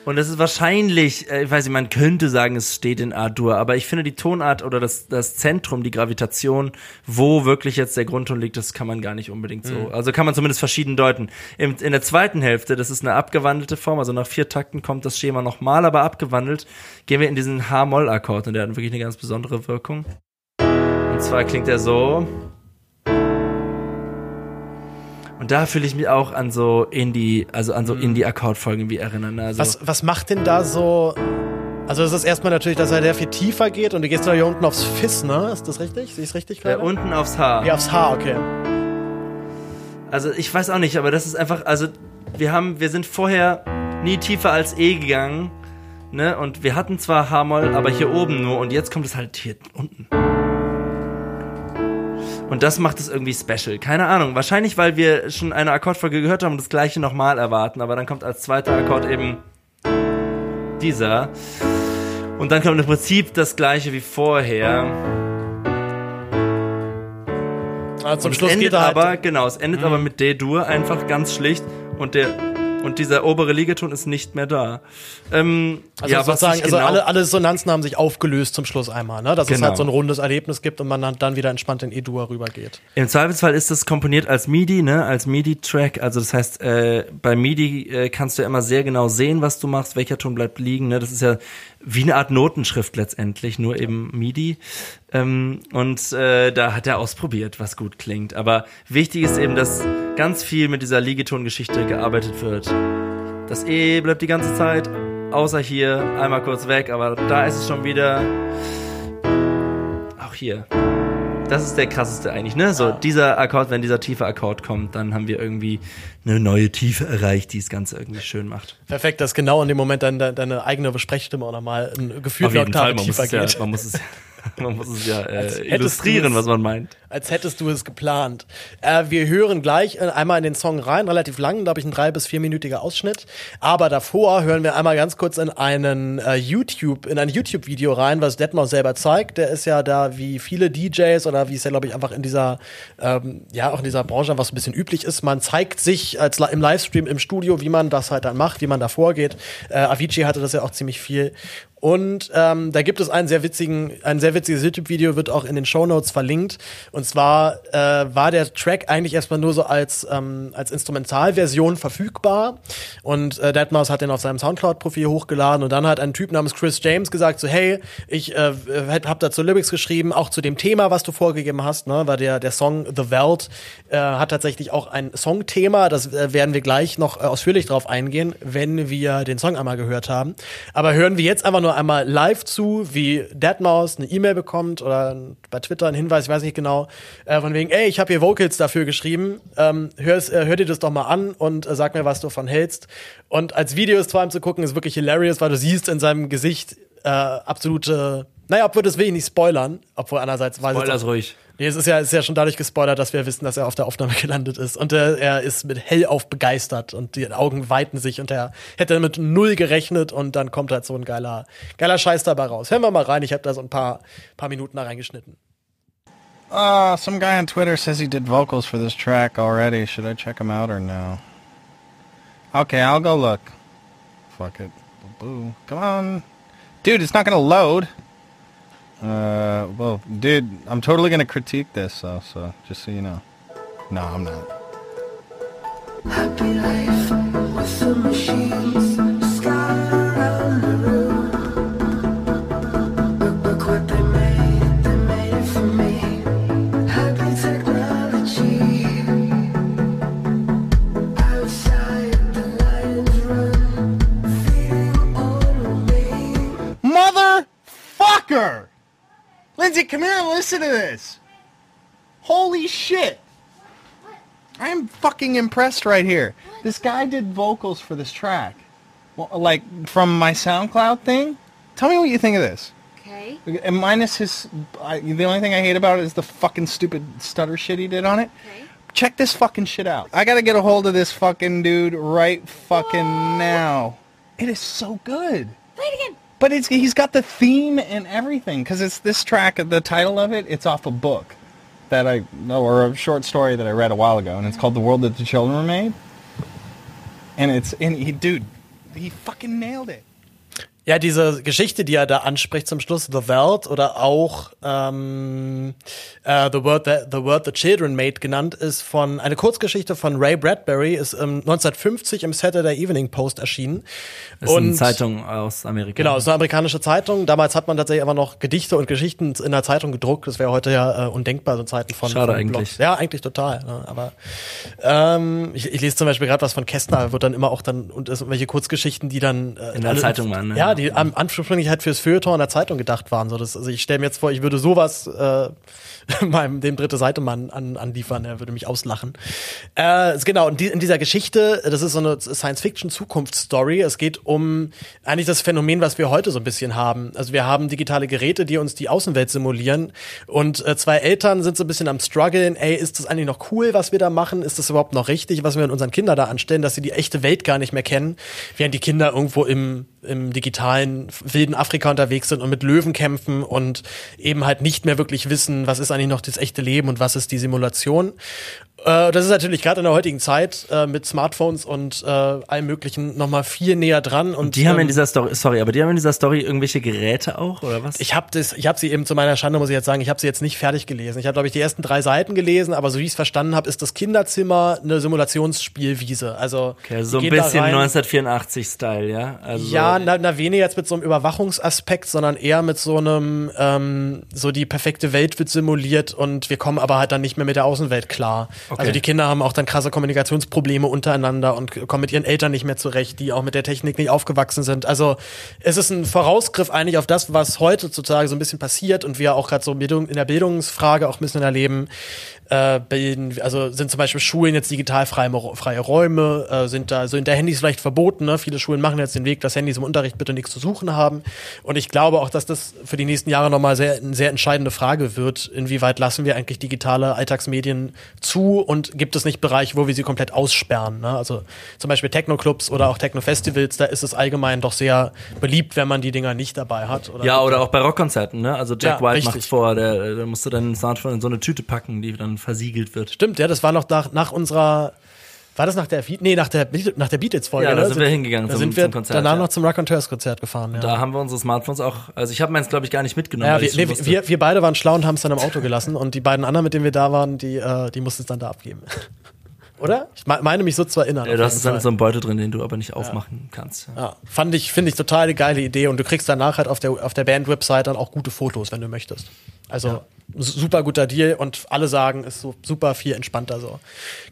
Und es ist wahrscheinlich, äh, ich weiß nicht, man könnte sagen, es steht in A-Dur, aber ich finde die Tonart oder das, das Zentrum, die Gravitation, wo wirklich jetzt der Grundton liegt, das kann man gar nicht unbedingt so. Also kann man zumindest verschieden deuten. Im, in der zweiten Hälfte, das ist eine abgewandelte Form, also nach vier Takten kommt das Schema nochmal, aber abgewandelt, gehen wir in diesen H-Moll-Akkord und der hat wirklich eine ganz besondere Wirkung. Und zwar klingt er so. Und da fühle ich mich auch an so Indie, also an so Indie-Akkordfolgen wie erinnern. ne? Also Was, was macht denn da so. Also es ist erstmal natürlich, dass er sehr viel tiefer geht und du gehst da hier unten aufs Fiss, ne? Ist das richtig? Sehe ich richtig gerade? unten aufs Haar. ja, aufs H, okay. Also ich weiß auch nicht, aber das ist einfach, also wir haben, wir sind vorher nie tiefer als E gegangen, ne? Und wir hatten zwar H-Moll, aber hier oben nur und jetzt kommt es halt hier unten. Und das macht es irgendwie special. Keine Ahnung. Wahrscheinlich, weil wir schon eine Akkordfolge gehört haben und das gleiche nochmal erwarten, aber dann kommt als zweiter Akkord eben dieser. Und dann kommt im Prinzip das gleiche wie vorher. Also zum Und Schluss endet geht er halt, aber, genau, es endet aber mit D-Dur einfach ganz schlicht und der und dieser obere Liegeton ist nicht mehr da. Ähm, Also ja, was ich also genau, alle, alle Dissonanzen haben sich aufgelöst zum Schluss einmal, ne? Dass es Genau. halt so ein rundes Erlebnis gibt und man dann, dann wieder entspannt in E-Dur rübergeht. Im Zweifelsfall ist das komponiert als MIDI, ne, als MIDI-Track. Also das heißt, äh, bei MIDI äh, kannst du ja immer sehr genau sehen, was du machst, welcher Ton bleibt liegen. Ne? Das ist ja wie eine Art Notenschrift letztendlich, nur eben MIDI. Ähm, und äh, da hat er ausprobiert, was gut klingt. Aber wichtig ist eben, dass ganz viel mit dieser Liegetongeschichte gearbeitet wird. Das E bleibt die ganze Zeit, außer hier, einmal kurz weg, aber da ist es schon wieder. Auch hier. Das ist der krasseste eigentlich, ne? So, dieser Akkord, wenn dieser tiefe Akkord kommt, dann haben wir irgendwie eine neue Tiefe erreicht, die das Ganze irgendwie schön macht. Perfekt, dass genau in dem Moment dann de deine eigene Sprechstimme auch nochmal ein Gefühl man muss tiefer es ja, geht. man muss es, man muss es ja äh, illustrieren, was man meint. Als hättest du es geplant. Äh, wir hören gleich äh, einmal in den Song rein, relativ lang, glaube ich, ein drei- bis vierminütiger Ausschnitt. Aber davor hören wir einmal ganz kurz in einen äh, YouTube, in ein YouTube-Video rein, was Detmar selber zeigt. Der ist ja da wie viele DJs oder wie es ja, glaube ich, einfach in dieser, ähm, ja, auch in dieser Branche so ein bisschen üblich ist. Man zeigt sich als im Livestream im Studio, wie man das halt dann macht, wie man da vorgeht. Äh, Avicii hatte das ja auch ziemlich viel. Und ähm, da gibt es einen sehr witzigen, ein sehr witziges YouTube-Video, wird auch in den Shownotes verlinkt. Und zwar äh, war der Track eigentlich erstmal nur so als, ähm, als Instrumentalversion verfügbar. Und äh, Deadmau5 hat den auf seinem Soundcloud-Profil hochgeladen. Und dann hat ein Typ namens Chris James gesagt, so hey, ich äh, hab dazu Lyrics geschrieben, auch zu dem Thema, was du vorgegeben hast, ne? Weil der, der Song The Welt äh, hat tatsächlich auch ein Songthema. Das äh, werden wir gleich noch äh, ausführlich drauf eingehen, wenn wir den Song einmal gehört haben. Aber hören wir jetzt einfach nur einmal live zu, wie Deadmaus eine E-Mail bekommt oder bei Twitter einen Hinweis, ich weiß nicht genau, äh, von wegen, ey, ich habe hier Vocals dafür geschrieben, ähm, hör's, äh, hör dir das doch mal an und äh, sag mir, was du davon hältst. Und als Video ist vor allem zu gucken, ist wirklich hilarious, weil du siehst in seinem Gesicht äh, absolute, naja, obwohl das will ich nicht spoilern, obwohl einerseits weiß ich Spoilers ruhig. Nee, es ist ja, ist ja schon dadurch gespoilert, dass wir wissen, dass er auf der Aufnahme gelandet ist. Und äh, er ist mit hellauf begeistert und die Augen weiten sich und er hätte mit null gerechnet und dann kommt halt so ein geiler, geiler Scheiß dabei raus. Hören wir mal rein, ich habe da so ein paar, paar Minuten da reingeschnitten. Uh, some guy on Twitter says he did vocals for this track already. Should I check him out or no? Okay, I'll go look. Fuck it. Boo. Come on. Dude, it's not gonna load. Uh, well, dude, I'm totally gonna critique this, though, so just so you know. No, I'm not. Happy life with the machines. Sky around the room. Look, look what they made. They made it for me. Happy technology. Outside the lions run. Feeding on me. Motherfucker! Lindsay, come here and listen to this. Holy shit. I am fucking impressed right here. This guy did vocals for this track. Well, like, from my SoundCloud thing. Tell me what you think of this. Okay. And minus his... I, the only thing I hate about it is the fucking stupid stutter shit he did on it. Okay. Check this fucking shit out. I gotta get a hold of this fucking dude right fucking now. It is so good. Play it again. But it's he's got the theme and everything because it's this track. The title of it, it's off a book that I know or a short story that I read a while ago, and it's called "The World That the Children Were Made." And it's and he, dude, he fucking nailed it. Ja, diese Geschichte, die er da anspricht zum Schluss, The World oder auch ähm, äh, the, Word that, the Word the Children Made genannt, ist von eine Kurzgeschichte von Ray Bradbury, ist ähm, 1950 im Saturday Evening Post erschienen. Das ist eine Zeitung aus Amerika. Genau, ist eine amerikanische Zeitung. Damals hat man tatsächlich aber noch Gedichte und Geschichten in der Zeitung gedruckt. Das wäre heute ja äh, undenkbar, so Zeiten von, Schade von eigentlich. Blogs. Ja, eigentlich total. Ne? Aber ähm, ich, ich lese zum Beispiel gerade was von Kästner, wird dann immer auch dann und es sind welche Kurzgeschichten, die dann äh, In der Zeitung waren, ne? Ja, die am ursprünglich halt fürs Feuilleton in der Zeitung gedacht waren. So, das, also ich stelle mir jetzt vor, ich würde sowas äh, meinem dem dritte Seite Mann an, anliefern, er würde mich auslachen. Äh, genau, und die, in dieser Geschichte, das ist so eine Science-Fiction-Zukunftsstory. Es geht um eigentlich das Phänomen, was wir heute so ein bisschen haben. Also wir haben digitale Geräte, die uns die Außenwelt simulieren. Und äh, zwei Eltern sind so ein bisschen am struggeln, ey, ist das eigentlich noch cool, was wir da machen? Ist das überhaupt noch richtig, was wir mit unseren Kindern da anstellen, dass sie die echte Welt gar nicht mehr kennen, während die Kinder irgendwo im, im digitalen wilden Afrika unterwegs sind und mit Löwen kämpfen und eben halt nicht mehr wirklich wissen, was ist eigentlich noch das echte Leben und was ist die Simulation. Äh, das ist natürlich gerade in der heutigen Zeit äh, mit Smartphones und äh, allem möglichen nochmal viel näher dran. Und Die haben in ähm, dieser Story, sorry, aber die haben in dieser Story irgendwelche Geräte auch, oder was? ich habe das, ich habe sie eben zu meiner Schande muss ich jetzt sagen, ich habe sie jetzt nicht fertig gelesen. Ich habe glaube ich die ersten drei Seiten gelesen, aber so wie ich es verstanden habe, ist das Kinderzimmer eine Simulationsspielwiese. Also okay, also so ein bisschen rein- 1984-Style, ja? Also Ja, na, na weniger jetzt mit so einem Überwachungsaspekt, sondern eher mit so einem, ähm, so die perfekte Welt wird simuliert und wir kommen aber halt dann nicht mehr mit der Außenwelt klar. Okay. Also die Kinder haben auch dann krasse Kommunikationsprobleme untereinander und kommen mit ihren Eltern nicht mehr zurecht, die auch mit der Technik nicht aufgewachsen sind. Also es ist ein Vorausgriff eigentlich auf das, was heutzutage so ein bisschen passiert und wir auch gerade so in der Bildungsfrage auch ein bisschen erleben. Äh, bilden, also sind zum Beispiel Schulen jetzt digital freie, freie Räume, äh, sind da, sind da Handys vielleicht verboten, ne? Viele Schulen machen jetzt den Weg, dass Handys im Unterricht bitte nichts zu suchen haben. Und ich glaube auch, dass das für die nächsten Jahre nochmal sehr, eine sehr entscheidende Frage wird. Inwieweit lassen wir eigentlich digitale Alltagsmedien zu und gibt es nicht Bereiche, wo wir sie komplett aussperren? Ne? Also zum Beispiel Techno-Clubs oder auch Techno-Festivals, da ist es allgemein doch sehr beliebt, wenn man die Dinger nicht dabei hat. Oder Ja, oder auch bei Rockkonzerten, ne? Also Jack Ja, White macht's vor, der, der musste dann Smartphone in so eine Tüte packen, die dann versiegelt wird. Stimmt, ja, das war noch nach, nach unserer. War das nach der nee, nach der nach der Beatles-Folge? Ja, da sind wir hingegangen Da zum- sind wir zum Konzert, danach ja. noch zum Raconteurs-Konzert gefahren. Ja. Da haben wir unsere Smartphones auch, also ich habe meins, glaube ich, gar nicht mitgenommen. ja, wir, nee, wir, wir beide waren schlau und haben es dann im Auto gelassen und die beiden anderen, mit denen wir da waren, die, äh, die mussten es dann da abgeben. Oder? Ich me- meine mich so zu erinnern. ja, du hast es dann in so einem Beutel drin, den du aber nicht aufmachen kannst. Ja. ja, fand ich, finde ich total eine geile Idee und du kriegst danach halt auf der, auf der Band-Website dann auch gute Fotos, wenn du möchtest. Also s- super guter Deal und alle sagen, ist so super viel entspannter so.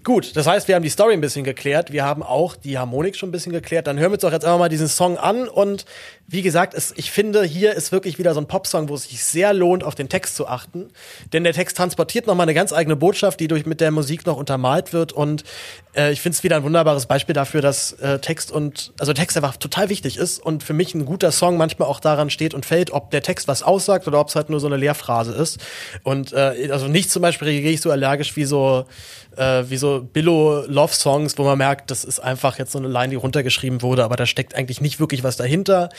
Gut, das heißt, wir haben die Story ein bisschen geklärt, wir haben auch die Harmonik schon ein bisschen geklärt. Dann hören wir uns doch jetzt einfach mal diesen Song an und wie gesagt, es, ich finde, hier ist wirklich wieder so ein Popsong, wo es sich sehr lohnt, auf den Text zu achten. Denn der Text transportiert nochmal eine ganz eigene Botschaft, die durch mit der Musik noch untermalt wird. Und äh, ich finde es wieder ein wunderbares Beispiel dafür, dass äh, Text und also Text einfach total wichtig ist und für mich ein guter Song manchmal auch daran steht und fällt, ob der Text was aussagt oder ob es halt nur so eine Leerphrase ist. Und äh, also nicht zum Beispiel reagiere ich so allergisch wie so äh, wie so Billo-Love-Songs, wo man merkt, das ist einfach jetzt so eine Line, die runtergeschrieben wurde, aber da steckt eigentlich nicht wirklich was dahinter.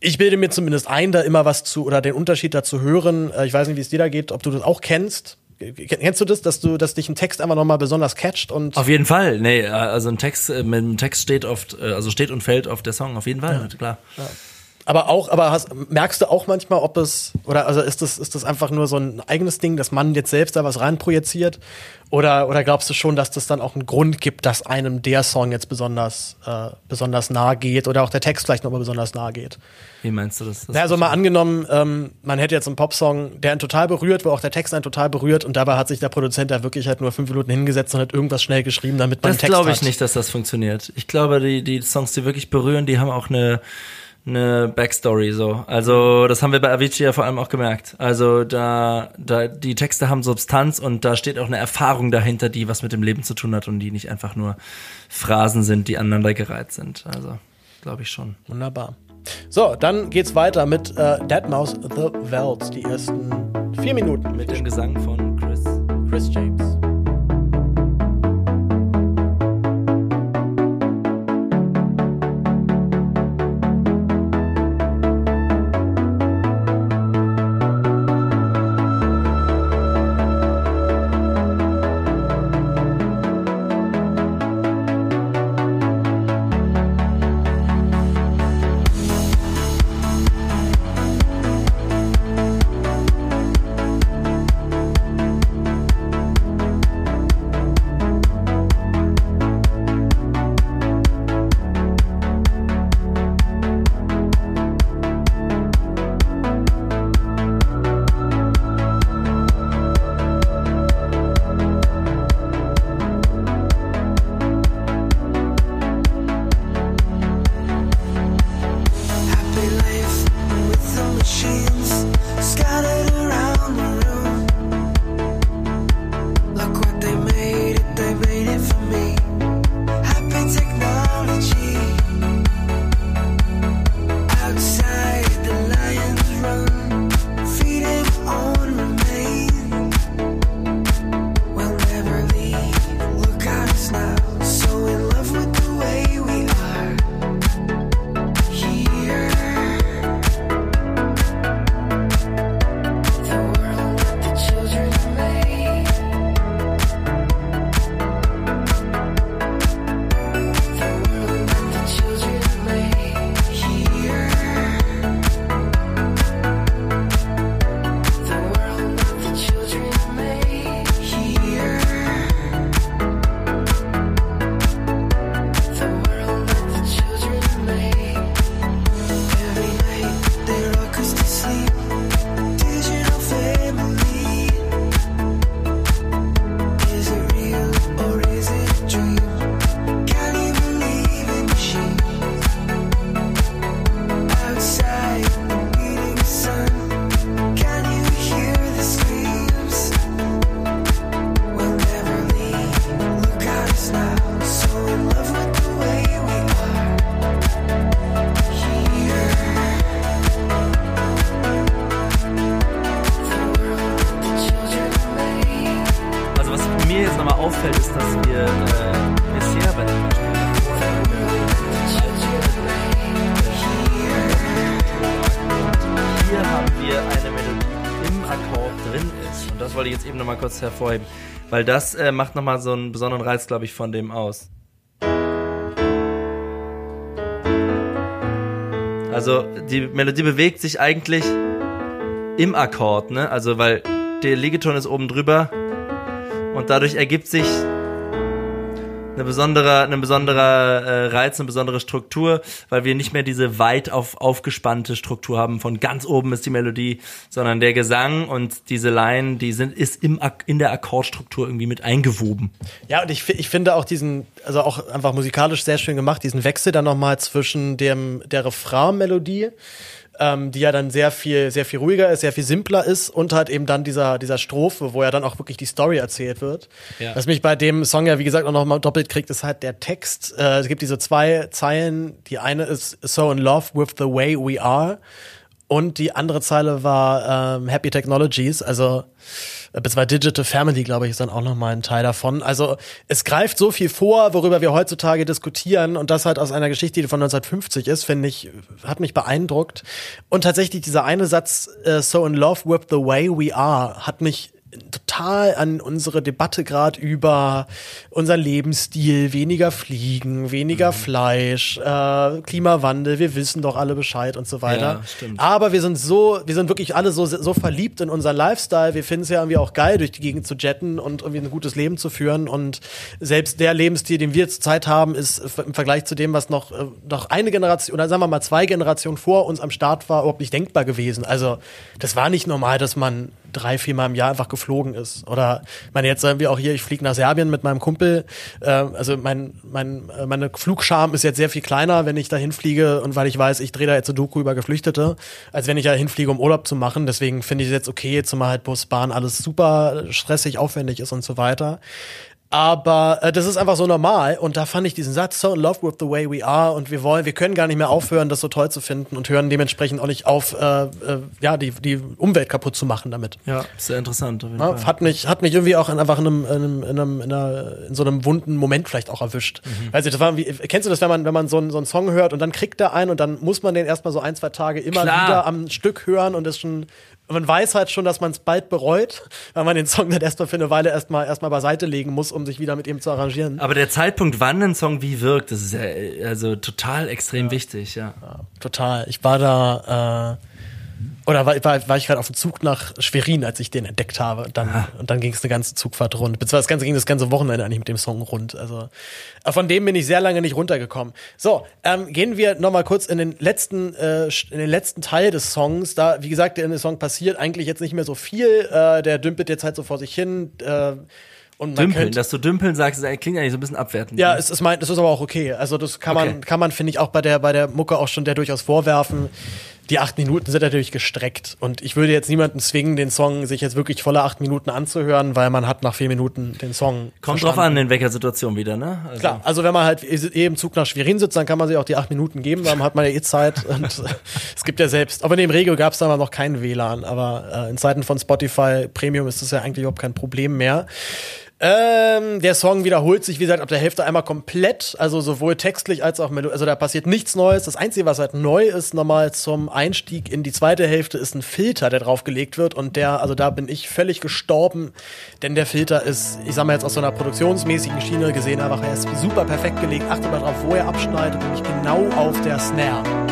Ich bilde mir zumindest ein, da immer was zu oder den Unterschied dazu hören. Äh, ich weiß nicht, wie es dir da geht, ob du das auch kennst. Kennst du das, dass du, dass dich ein Text einfach nochmal besonders catcht und Auf jeden Fall, nee, äh, also ein Text, äh, mit dem Text steht oft, also steht und fällt auf der Song, auf jeden Fall, klar. Aber auch, aber hast, merkst du auch manchmal, ob es, oder also ist das, ist das einfach nur so ein eigenes Ding, dass man jetzt selbst da was reinprojiziert? Oder, oder glaubst du schon, dass das dann auch einen Grund gibt, dass einem der Song jetzt besonders, äh, besonders nahe geht oder auch der Text vielleicht nochmal besonders nahe geht? Wie meinst du das? das Na, also mal angenommen, ähm, man hätte jetzt einen Popsong, der einen total berührt, wo auch der Text einen total berührt und dabei hat sich der Produzent da wirklich halt nur fünf Minuten hingesetzt und hat irgendwas schnell geschrieben, damit man Das Text glaube ich hat. nicht, dass das funktioniert. Ich glaube, die, die Songs, die wirklich berühren, die haben auch eine, eine Backstory so. Also das haben wir bei Avicii ja vor allem auch gemerkt. Also da, da die Texte haben Substanz und da steht auch eine Erfahrung dahinter, die was mit dem Leben zu tun hat und die nicht einfach nur Phrasen sind, die aneinandergereiht sind. Also glaube ich schon. Wunderbar. So, dann geht's weiter mit äh, Deadmau5 The Welts, die ersten vier Minuten Mit dem Gesang von Chris. Chris James. Nochmal kurz hervorheben. Weil das äh, macht nochmal so einen besonderen Reiz, glaube ich, von dem aus. Also die Melodie bewegt sich eigentlich im Akkord, ne? Also weil der Legeton ist oben drüber und dadurch ergibt sich eine besondere, eine besondere äh, Reiz, eine besondere Struktur, weil wir nicht mehr diese weit auf, aufgespannte Struktur haben von ganz oben ist die Melodie, sondern der Gesang und diese Line, die sind, ist im, in der Akkordstruktur irgendwie mit eingewoben. Ja, und ich, ich finde auch diesen, also auch einfach musikalisch sehr schön gemacht, diesen Wechsel dann nochmal zwischen dem, der Refrain-Melodie, ähm, die ja dann sehr viel, sehr viel ruhiger ist, sehr viel simpler ist und halt eben dann dieser, dieser Strophe, wo ja dann auch wirklich die Story erzählt wird. Ja. Was mich bei dem Song ja, wie gesagt, auch nochmal doppelt kriegt, ist halt der Text. Äh, es gibt diese zwei Zeilen. Die eine ist So in love with the way we are. Und die andere Zeile war ähm, Happy Technologies, also äh, beziehungsweise Digital Family, glaube ich, ist dann auch nochmal ein Teil davon. Also es greift so viel vor, worüber wir heutzutage diskutieren und das halt aus einer Geschichte, die von 1950 ist, finde ich, hat mich beeindruckt. Und tatsächlich dieser eine Satz, äh, So in love with the way we are, hat mich total an unsere Debatte gerade über unseren Lebensstil, weniger Fliegen, weniger Fleisch, äh, Klimawandel, wir wissen doch alle Bescheid und so weiter. Ja. Aber wir sind so, wir sind wirklich alle so, so verliebt in unseren Lifestyle. Wir finden es ja irgendwie auch geil, durch die Gegend zu jetten und irgendwie ein gutes Leben zu führen. Und selbst der Lebensstil, den wir zurzeit haben, ist im Vergleich zu dem, was noch, äh, noch eine Generation oder sagen wir mal zwei Generationen vor uns am Start war, überhaupt nicht denkbar gewesen. Also das war nicht normal, dass man drei, viermal im Jahr einfach geflogen ist. Oder ich meine, jetzt sagen wir auch hier, ich fliege nach Serbien mit meinem Kumpel. Äh, also mein, mein, äh, meine Flugscham ist jetzt sehr viel kleiner, wenn ich da hinfliege und weil ich weiß, ich drehe da jetzt eine Doku über Geflüchtete, als wenn ich da hinfliege, um Urlaub zu machen. Deswegen finde ich es jetzt okay, zumal halt Bus, Bahn alles super stressig, aufwendig ist und so weiter. Aber äh, das ist einfach so normal und da fand ich diesen Satz so in love with the way we are und wir wollen, wir können gar nicht mehr aufhören, das so toll zu finden und hören dementsprechend auch nicht auf, äh, äh, ja, die, die Umwelt kaputt zu machen damit. Ja, sehr interessant. Auf jeden Ja, Fall. hat mich, hat mich irgendwie auch in, einfach in einem, in, einem, in, einem, in, einer, in so einem wunden Moment vielleicht auch erwischt. Mhm. Weißt du, das war wie, kennst du das, wenn man, wenn man so einen, so einen Song hört und dann kriegt er einen und dann muss man den erstmal so ein, zwei Tage immer Klar. wieder am Stück hören und ist schon, man weiß halt schon, dass man es bald bereut, weil man den Song dann erstmal für eine Weile erstmal, erstmal beiseite legen muss, um sich wieder mit ihm zu arrangieren. Aber der Zeitpunkt, wann ein Song wie wirkt, das ist ja äh, also total extrem wichtig, ja. Total. Ich war da, äh, oder war, war, war ich gerade auf dem Zug nach Schwerin, als ich den entdeckt habe. Und dann, und dann ging es eine ganze Zugfahrt rund. Beziehungsweise das ganze ging das ganze Wochenende eigentlich mit dem Song rund. Also äh, von dem bin ich sehr lange nicht runtergekommen. So, ähm, gehen wir noch mal kurz in den letzten, äh, in den letzten Teil des Songs. Da, wie gesagt, in dem Song passiert eigentlich jetzt nicht mehr so viel. Äh, der dümpelt jetzt halt so vor sich hin. Äh, und man Dümpeln, könnte- dass du dümpeln sagst, das klingt eigentlich so ein bisschen abwertend. ja, es ist mein, es ist aber auch okay. Also das kann man, Okay. kann man finde ich auch bei der bei der Mucke auch schon der durchaus vorwerfen. Die acht Minuten sind natürlich gestreckt und ich würde jetzt niemanden zwingen, den Song sich jetzt wirklich volle acht Minuten anzuhören, weil man hat nach vier Minuten den Song. Kommt drauf an, in welcher Situation wieder, ne? Also, Klar, also wenn man halt eh im Zug nach Schwerin sitzt, dann kann man sich auch die acht Minuten geben, dann hat man ja eh Zeit. Und es gibt ja selbst, aber in dem Regio gab es da noch keinen WLAN, aber äh, in Zeiten von Spotify Premium ist das ja eigentlich überhaupt kein Problem mehr. Ähm, der Song wiederholt sich, wie gesagt, ab der Hälfte einmal komplett, also sowohl textlich als auch melodisch. Also da passiert nichts Neues. Das Einzige, was halt neu ist, nochmal zum Einstieg in die zweite Hälfte, ist ein Filter, der draufgelegt wird. Und der, also da bin ich völlig gestorben, denn der Filter ist, ich sag mal jetzt aus so einer produktionsmäßigen Schiene gesehen, einfach er ist super perfekt gelegt. Achte mal drauf, wo er abschneidet, nämlich genau auf der Snare.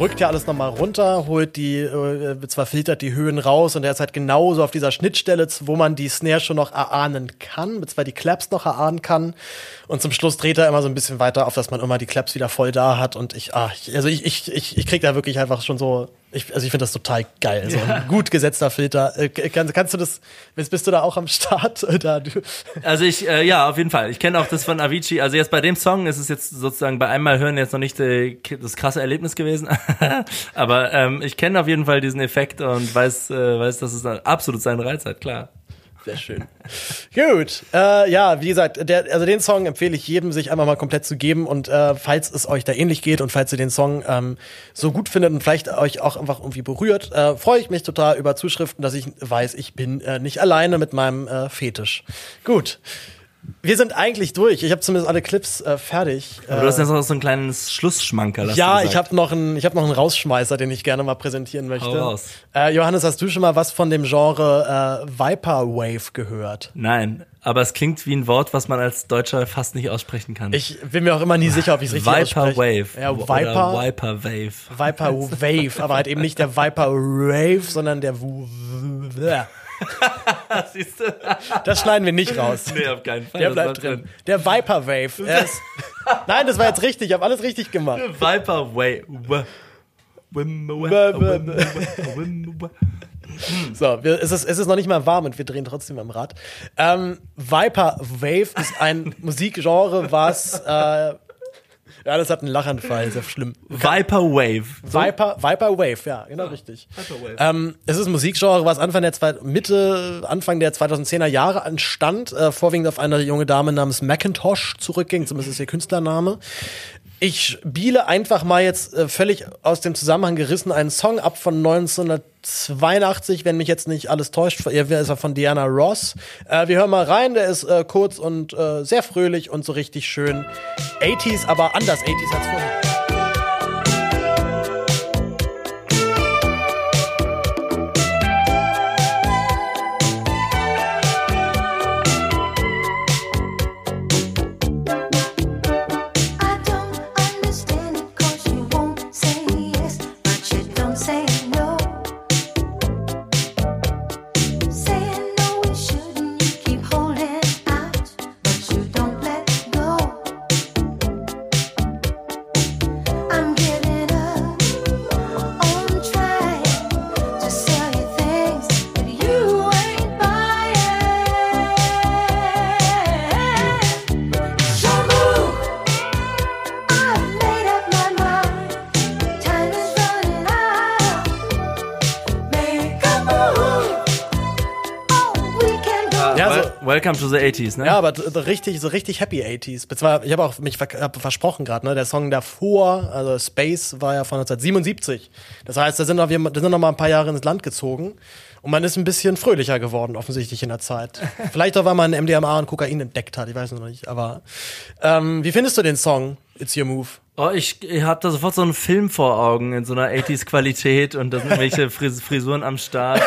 Drückt ja alles nochmal runter, holt die, äh, zwar filtert die Höhen raus und der ist halt genauso auf dieser Schnittstelle, wo man die Snare schon noch erahnen kann, zwar die Claps noch erahnen kann. Und zum Schluss dreht er immer so ein bisschen weiter auf, dass man immer die Claps wieder voll da hat. Und ich, ah, ich also ich, ich, ich, ich krieg da wirklich einfach schon so, ich, also ich finde das total geil. So ein gut gesetzter Filter. Äh, kann, kannst du das, bist, bist du da auch am Start? Da, du, Also ich, äh, ja, auf jeden Fall. Ich kenne auch das von Avicii. Also jetzt bei dem Song ist es jetzt sozusagen bei einmal hören jetzt noch nicht äh, das krasse Erlebnis gewesen. Aber ähm, ich kenne auf jeden Fall diesen Effekt und weiß, äh, weiß, dass es absolut seinen Reiz hat, klar. Sehr schön. Gut. Äh, ja, wie gesagt, der, also den Song empfehle ich jedem, sich einmal mal komplett zu geben. Und äh, falls es euch da ähnlich geht und falls ihr den Song ähm, so gut findet und vielleicht euch auch einfach irgendwie berührt, äh, freue ich mich total über Zuschriften, dass ich weiß, ich bin äh, nicht alleine mit meinem äh, Fetisch. Gut. Wir sind eigentlich durch. Ich habe zumindest alle Clips äh, fertig. Aber du hast jetzt noch so ein kleines Schlussschmanker. hast du Ja, ich habe noch einen, ich habe noch einen Rausschmeißer, den ich gerne mal präsentieren möchte. Hau raus. Äh, Johannes, hast du schon mal was von dem Genre äh, Viperwave gehört? Nein, aber es klingt wie ein Wort, was man als Deutscher fast nicht aussprechen kann. Ich bin mir auch immer nie sicher, ob ich es richtig Viper ausspreche. Wave. Ja, Viper, Viper Wave. Viper Wave, aber halt eben nicht der Viper Rave, sondern der Siehst du? Das schneiden wir nicht raus. Nee, auf keinen Fall. Der bleibt war drin. Der Viper Wave. Ist, nein, das war jetzt richtig. Ich habe alles richtig gemacht. Viper Wave. So, wir, es, ist, es ist noch nicht mal warm und wir drehen trotzdem am Rad. Ähm, Viper Wave ist ein Musikgenre, was. Äh, ja, das hat einen Lachanfall, sehr schlimm. Viper Wave. Viper, Viper Wave, ja, genau richtig. Ähm, es ist ein Musikgenre, was Anfang der zwei, Mitte, Anfang der 2010er Jahre entstand, äh, vorwiegend auf eine junge Dame namens Macintosh zurückging, zumindest ist ihr Künstlername. Ich spiele einfach mal jetzt äh, völlig aus dem Zusammenhang gerissen einen Song ab von 1982, wenn mich jetzt nicht alles täuscht. Er ist er von Diana Ross. Äh, wir hören mal rein, der ist äh, kurz und äh, sehr fröhlich und so richtig schön 80s, aber anders 80s als vorher. Welcome to the 80s, ne? Ja, aber so richtig, so richtig happy 80s. Beziehungsweise, Ich habe auch mich hab versprochen gerade, ne? Der Song davor, also Space, war ja von 1977. Das heißt, da sind noch, da sind noch mal ein paar Jahre ins Land gezogen. Und man ist ein bisschen fröhlicher geworden, offensichtlich in der Zeit. Vielleicht auch, weil man MDMA und Kokain entdeckt hat, ich weiß noch nicht. Aber ähm, wie findest du den Song It's Your Move? Oh, ich, ich habe da sofort so einen Film vor Augen in so einer 80s-Qualität und da sind irgendwelche Fris Frisuren am Start,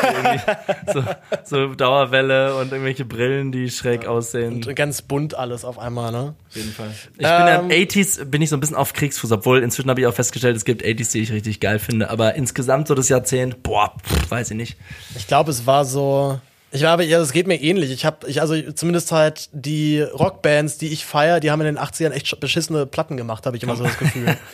so, so Dauerwelle und irgendwelche Brillen, die schräg aussehen. Und ganz bunt alles auf einmal, ne? Auf jeden Fall. Ich bin ja Ähm, 80s, bin ich so ein bisschen auf Kriegsfuß, obwohl inzwischen habe ich auch festgestellt, es gibt 80s, die ich richtig geil finde, aber insgesamt so das Jahrzehnt, boah, pff, weiß ich nicht. Ich glaube, es war so. Ich glaube, ja, es geht mir ähnlich. Ich habe, ich also zumindest halt die Rockbands, die ich feier, die haben in den 80ern echt sch- beschissene Platten gemacht, habe ich immer so das Gefühl.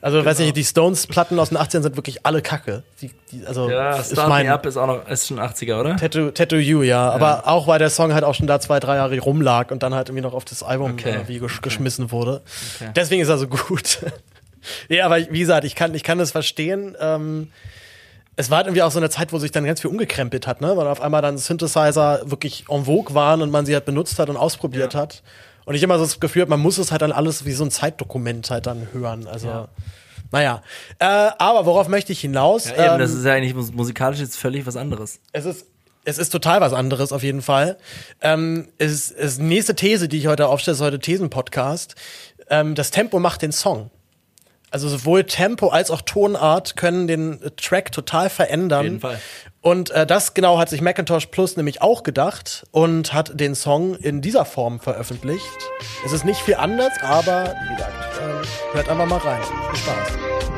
Also, weiß nicht, die Stones-Platten aus den 80ern sind wirklich alle Kacke. Die, die, also, Ja, ist Start mein Me Up ist auch noch, ist schon 80er, oder? Tattoo, Tattoo You, ja. Aber auch weil der Song halt auch schon da zwei, drei Jahre rumlag und dann halt irgendwie noch auf das Album Okay. äh, wie gesch geschmissen wurde. Deswegen ist er so gut. ja, aber wie gesagt, ich kann, ich kann das verstehen. Ähm, es war halt irgendwie auch so eine Zeit, wo sich dann ganz viel umgekrempelt hat, ne? Weil auf einmal dann Synthesizer wirklich en vogue waren und man sie halt benutzt hat und ausprobiert hat. Und ich immer so das Gefühl habe, man muss es halt dann alles wie so ein Zeitdokument halt dann hören. Also, naja. Äh, aber worauf möchte ich hinaus? Ja, eben, Ähm, das ist ja eigentlich mus- musikalisch jetzt völlig was anderes. es ist, es ist total was anderes auf jeden Fall. Ähm, es ist, es ist nächste These, die ich heute aufstelle, ist heute Thesen-Podcast. Ähm, das Tempo macht den Song. Also sowohl Tempo als auch Tonart können den äh, Track total verändern. Auf jeden Fall. Und äh, das genau hat sich Macintosh Plus nämlich auch gedacht und hat den Song in dieser Form veröffentlicht. Es ist nicht viel anders, aber wie gesagt, äh, hört einfach mal rein. Viel Spaß.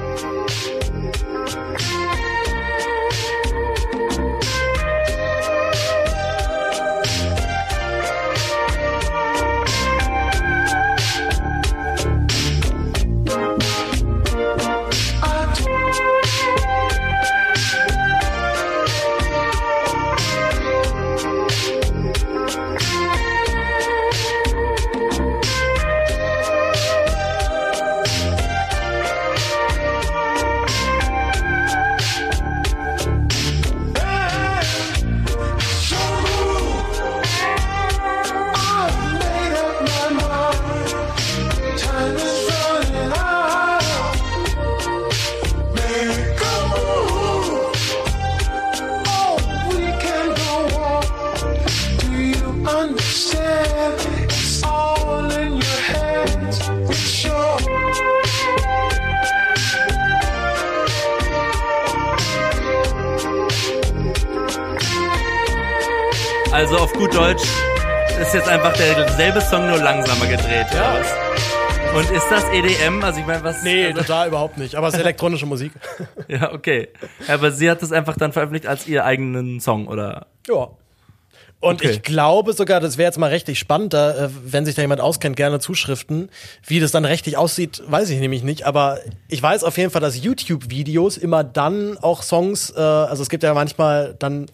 Gedreht. Ja. Und ist das EDM? Also ich meine, was? Nee, also, total überhaupt nicht. Aber es ist elektronische Musik. ja, okay. Aber sie hat das einfach dann veröffentlicht als ihr eigenen Song, oder? Ja. Und Okay. ich glaube sogar, das wäre jetzt mal rechtlich spannend, da, äh, wenn sich da jemand auskennt, gerne Zuschriften. Wie das dann rechtlich aussieht, weiß ich nämlich nicht. Aber ich weiß auf jeden Fall, dass YouTube-Videos immer dann auch Songs, äh, also es gibt ja manchmal, dann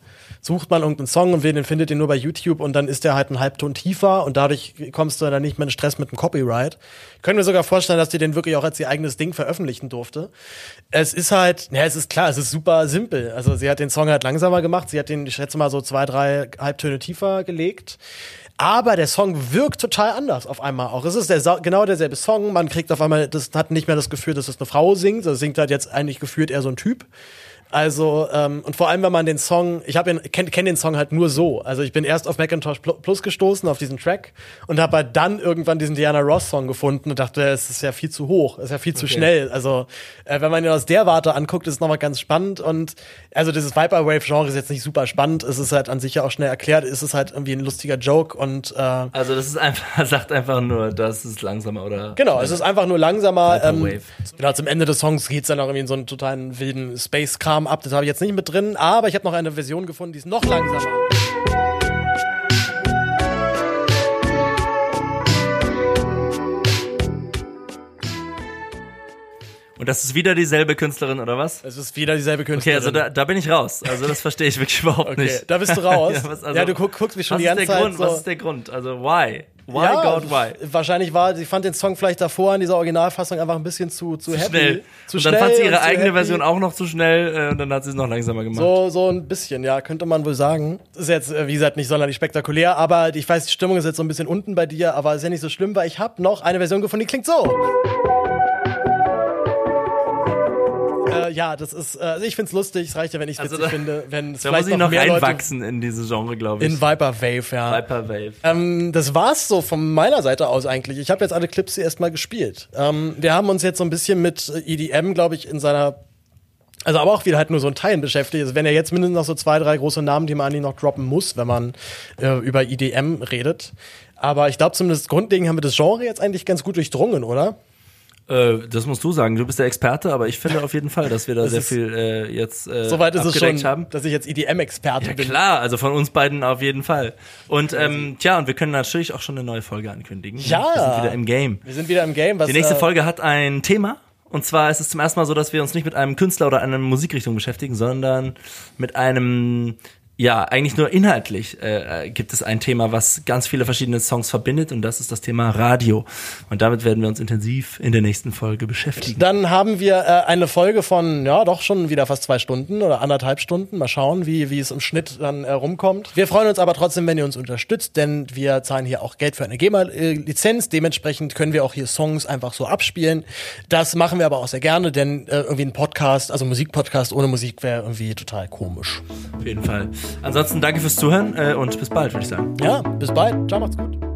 sucht man irgendeinen Song und den findet den nur bei YouTube und dann ist der halt einen Halbton tiefer und dadurch kommst du dann nicht mehr in Stress mit dem Copyright. Ich könnte mir sogar vorstellen, dass die den wirklich auch als ihr eigenes Ding veröffentlichen durfte. Es ist halt, ja, es ist klar, es ist super simpel. Also sie hat den Song halt langsamer gemacht, sie hat den, ich schätze mal, so zwei, drei Halbtöne tiefer gelegt. Aber der Song wirkt total anders auf einmal auch. Es ist der, genau derselbe Song. Man kriegt auf einmal, das hat nicht mehr das Gefühl, dass es eine Frau singt. Das singt halt jetzt eigentlich gefühlt eher so ein Typ. Also, ähm, und vor allem, wenn man den Song, ich habe kenne kenn den Song halt nur so. Also ich bin erst auf Macintosh Pl- Plus gestoßen, auf diesen Track, und habe halt dann irgendwann diesen Diana Ross-Song gefunden und dachte, es ist ja viel zu hoch, es ist ja viel zu schnell. Also, äh, wenn man ihn aus der Warte anguckt, ist es nochmal ganz spannend. Und also dieses Viperwave-Genre ist jetzt nicht super spannend, es ist halt an sich ja auch schnell erklärt, es ist halt irgendwie ein lustiger Joke und äh, Also das ist einfach, sagt einfach nur, das ist langsamer, oder? Genau, es ist einfach nur langsamer. Ähm, genau, zum Ende des Songs geht's dann auch irgendwie in so einen totalen wilden Space-Kram ab. Das habe ich jetzt nicht mit drin, aber ich habe noch eine Version gefunden, die ist noch langsamer. Und das ist wieder dieselbe Künstlerin, oder was? Es ist wieder dieselbe Okay, Künstlerin. also da, da bin ich raus. Also das verstehe ich wirklich überhaupt Okay, nicht. da bist du raus. ja, was, also, Ja, du guck- guckst mich schon was die ist ganze der Zeit Grund? so- Was ist der Grund? Also why? Why, ja, God, why? Wahrscheinlich war, sie fand den Song vielleicht davor in dieser Originalfassung einfach ein bisschen zu, zu, happy. Schnell. Zu und dann schnell fand sie ihre zu eigene happy. Version auch noch zu schnell äh, und dann hat sie es noch langsamer gemacht. So, so ein bisschen, ja, könnte man wohl sagen. Ist jetzt, äh, wie gesagt, nicht sonderlich spektakulär, aber ich weiß, die Stimmung ist jetzt so ein bisschen unten bei dir, aber ist ja nicht so schlimm, weil ich habe noch eine Version gefunden, die klingt so. Äh, ja, das ist, äh, also ich find's lustig, es reicht ja, wenn ich es Also witzig da- finde, wenn es vielleicht muss ich noch noch mehr Leute reinwachsen in diese Genre, glaube ich. in Viper Wave, ja. Viper Wave. Ähm, das war's so von meiner Seite aus eigentlich. Ich habe jetzt alle Clips hier erstmal gespielt. Ähm, wir haben uns jetzt so ein bisschen mit EDM, glaube ich, in seiner also aber auch wieder halt nur so ein Teilen beschäftigt. Es werden ja jetzt mindestens noch so zwei, drei große Namen, die man eigentlich noch droppen muss, wenn man äh, über EDM redet. Aber ich glaube zumindest grundlegend haben wir das Genre jetzt eigentlich ganz gut durchdrungen, oder? Äh, das musst du sagen. Du bist der Experte, aber ich finde auf jeden Fall, dass wir da sehr ist- viel äh, jetzt äh, Soweit ist es schon, haben. dass ich jetzt EDM-Experte Ja bin. klar, also von uns beiden auf jeden Fall. Und ähm, tja, und wir können natürlich auch schon eine neue Folge ankündigen. Ja. Wir sind wieder im Game. Wir sind wieder im Game. Was, Die nächste äh, Folge hat ein Thema. Und zwar ist es zum ersten Mal so, dass wir uns nicht mit einem Künstler oder einer Musikrichtung beschäftigen, sondern mit einem, ja, eigentlich nur inhaltlich äh, gibt es ein Thema, was ganz viele verschiedene Songs verbindet und das ist das Thema Radio. Und damit werden wir uns intensiv in der nächsten Folge beschäftigen. Dann haben wir äh, eine Folge von, ja, doch schon wieder fast zwei Stunden oder anderthalb Stunden. Mal schauen, wie, wie es im Schnitt dann äh, rumkommt. Wir freuen uns aber trotzdem, wenn ihr uns unterstützt, denn wir zahlen hier auch Geld für eine GEMA-Lizenz. Dementsprechend können wir auch hier Songs einfach so abspielen. Das machen wir aber auch sehr gerne, denn äh, irgendwie ein Podcast, also Musikpodcast ohne Musik wäre irgendwie total komisch. Auf jeden Fall. Ansonsten danke fürs Zuhören äh, und bis bald, würde ich sagen. Ja, bis bald. Ciao, macht's gut.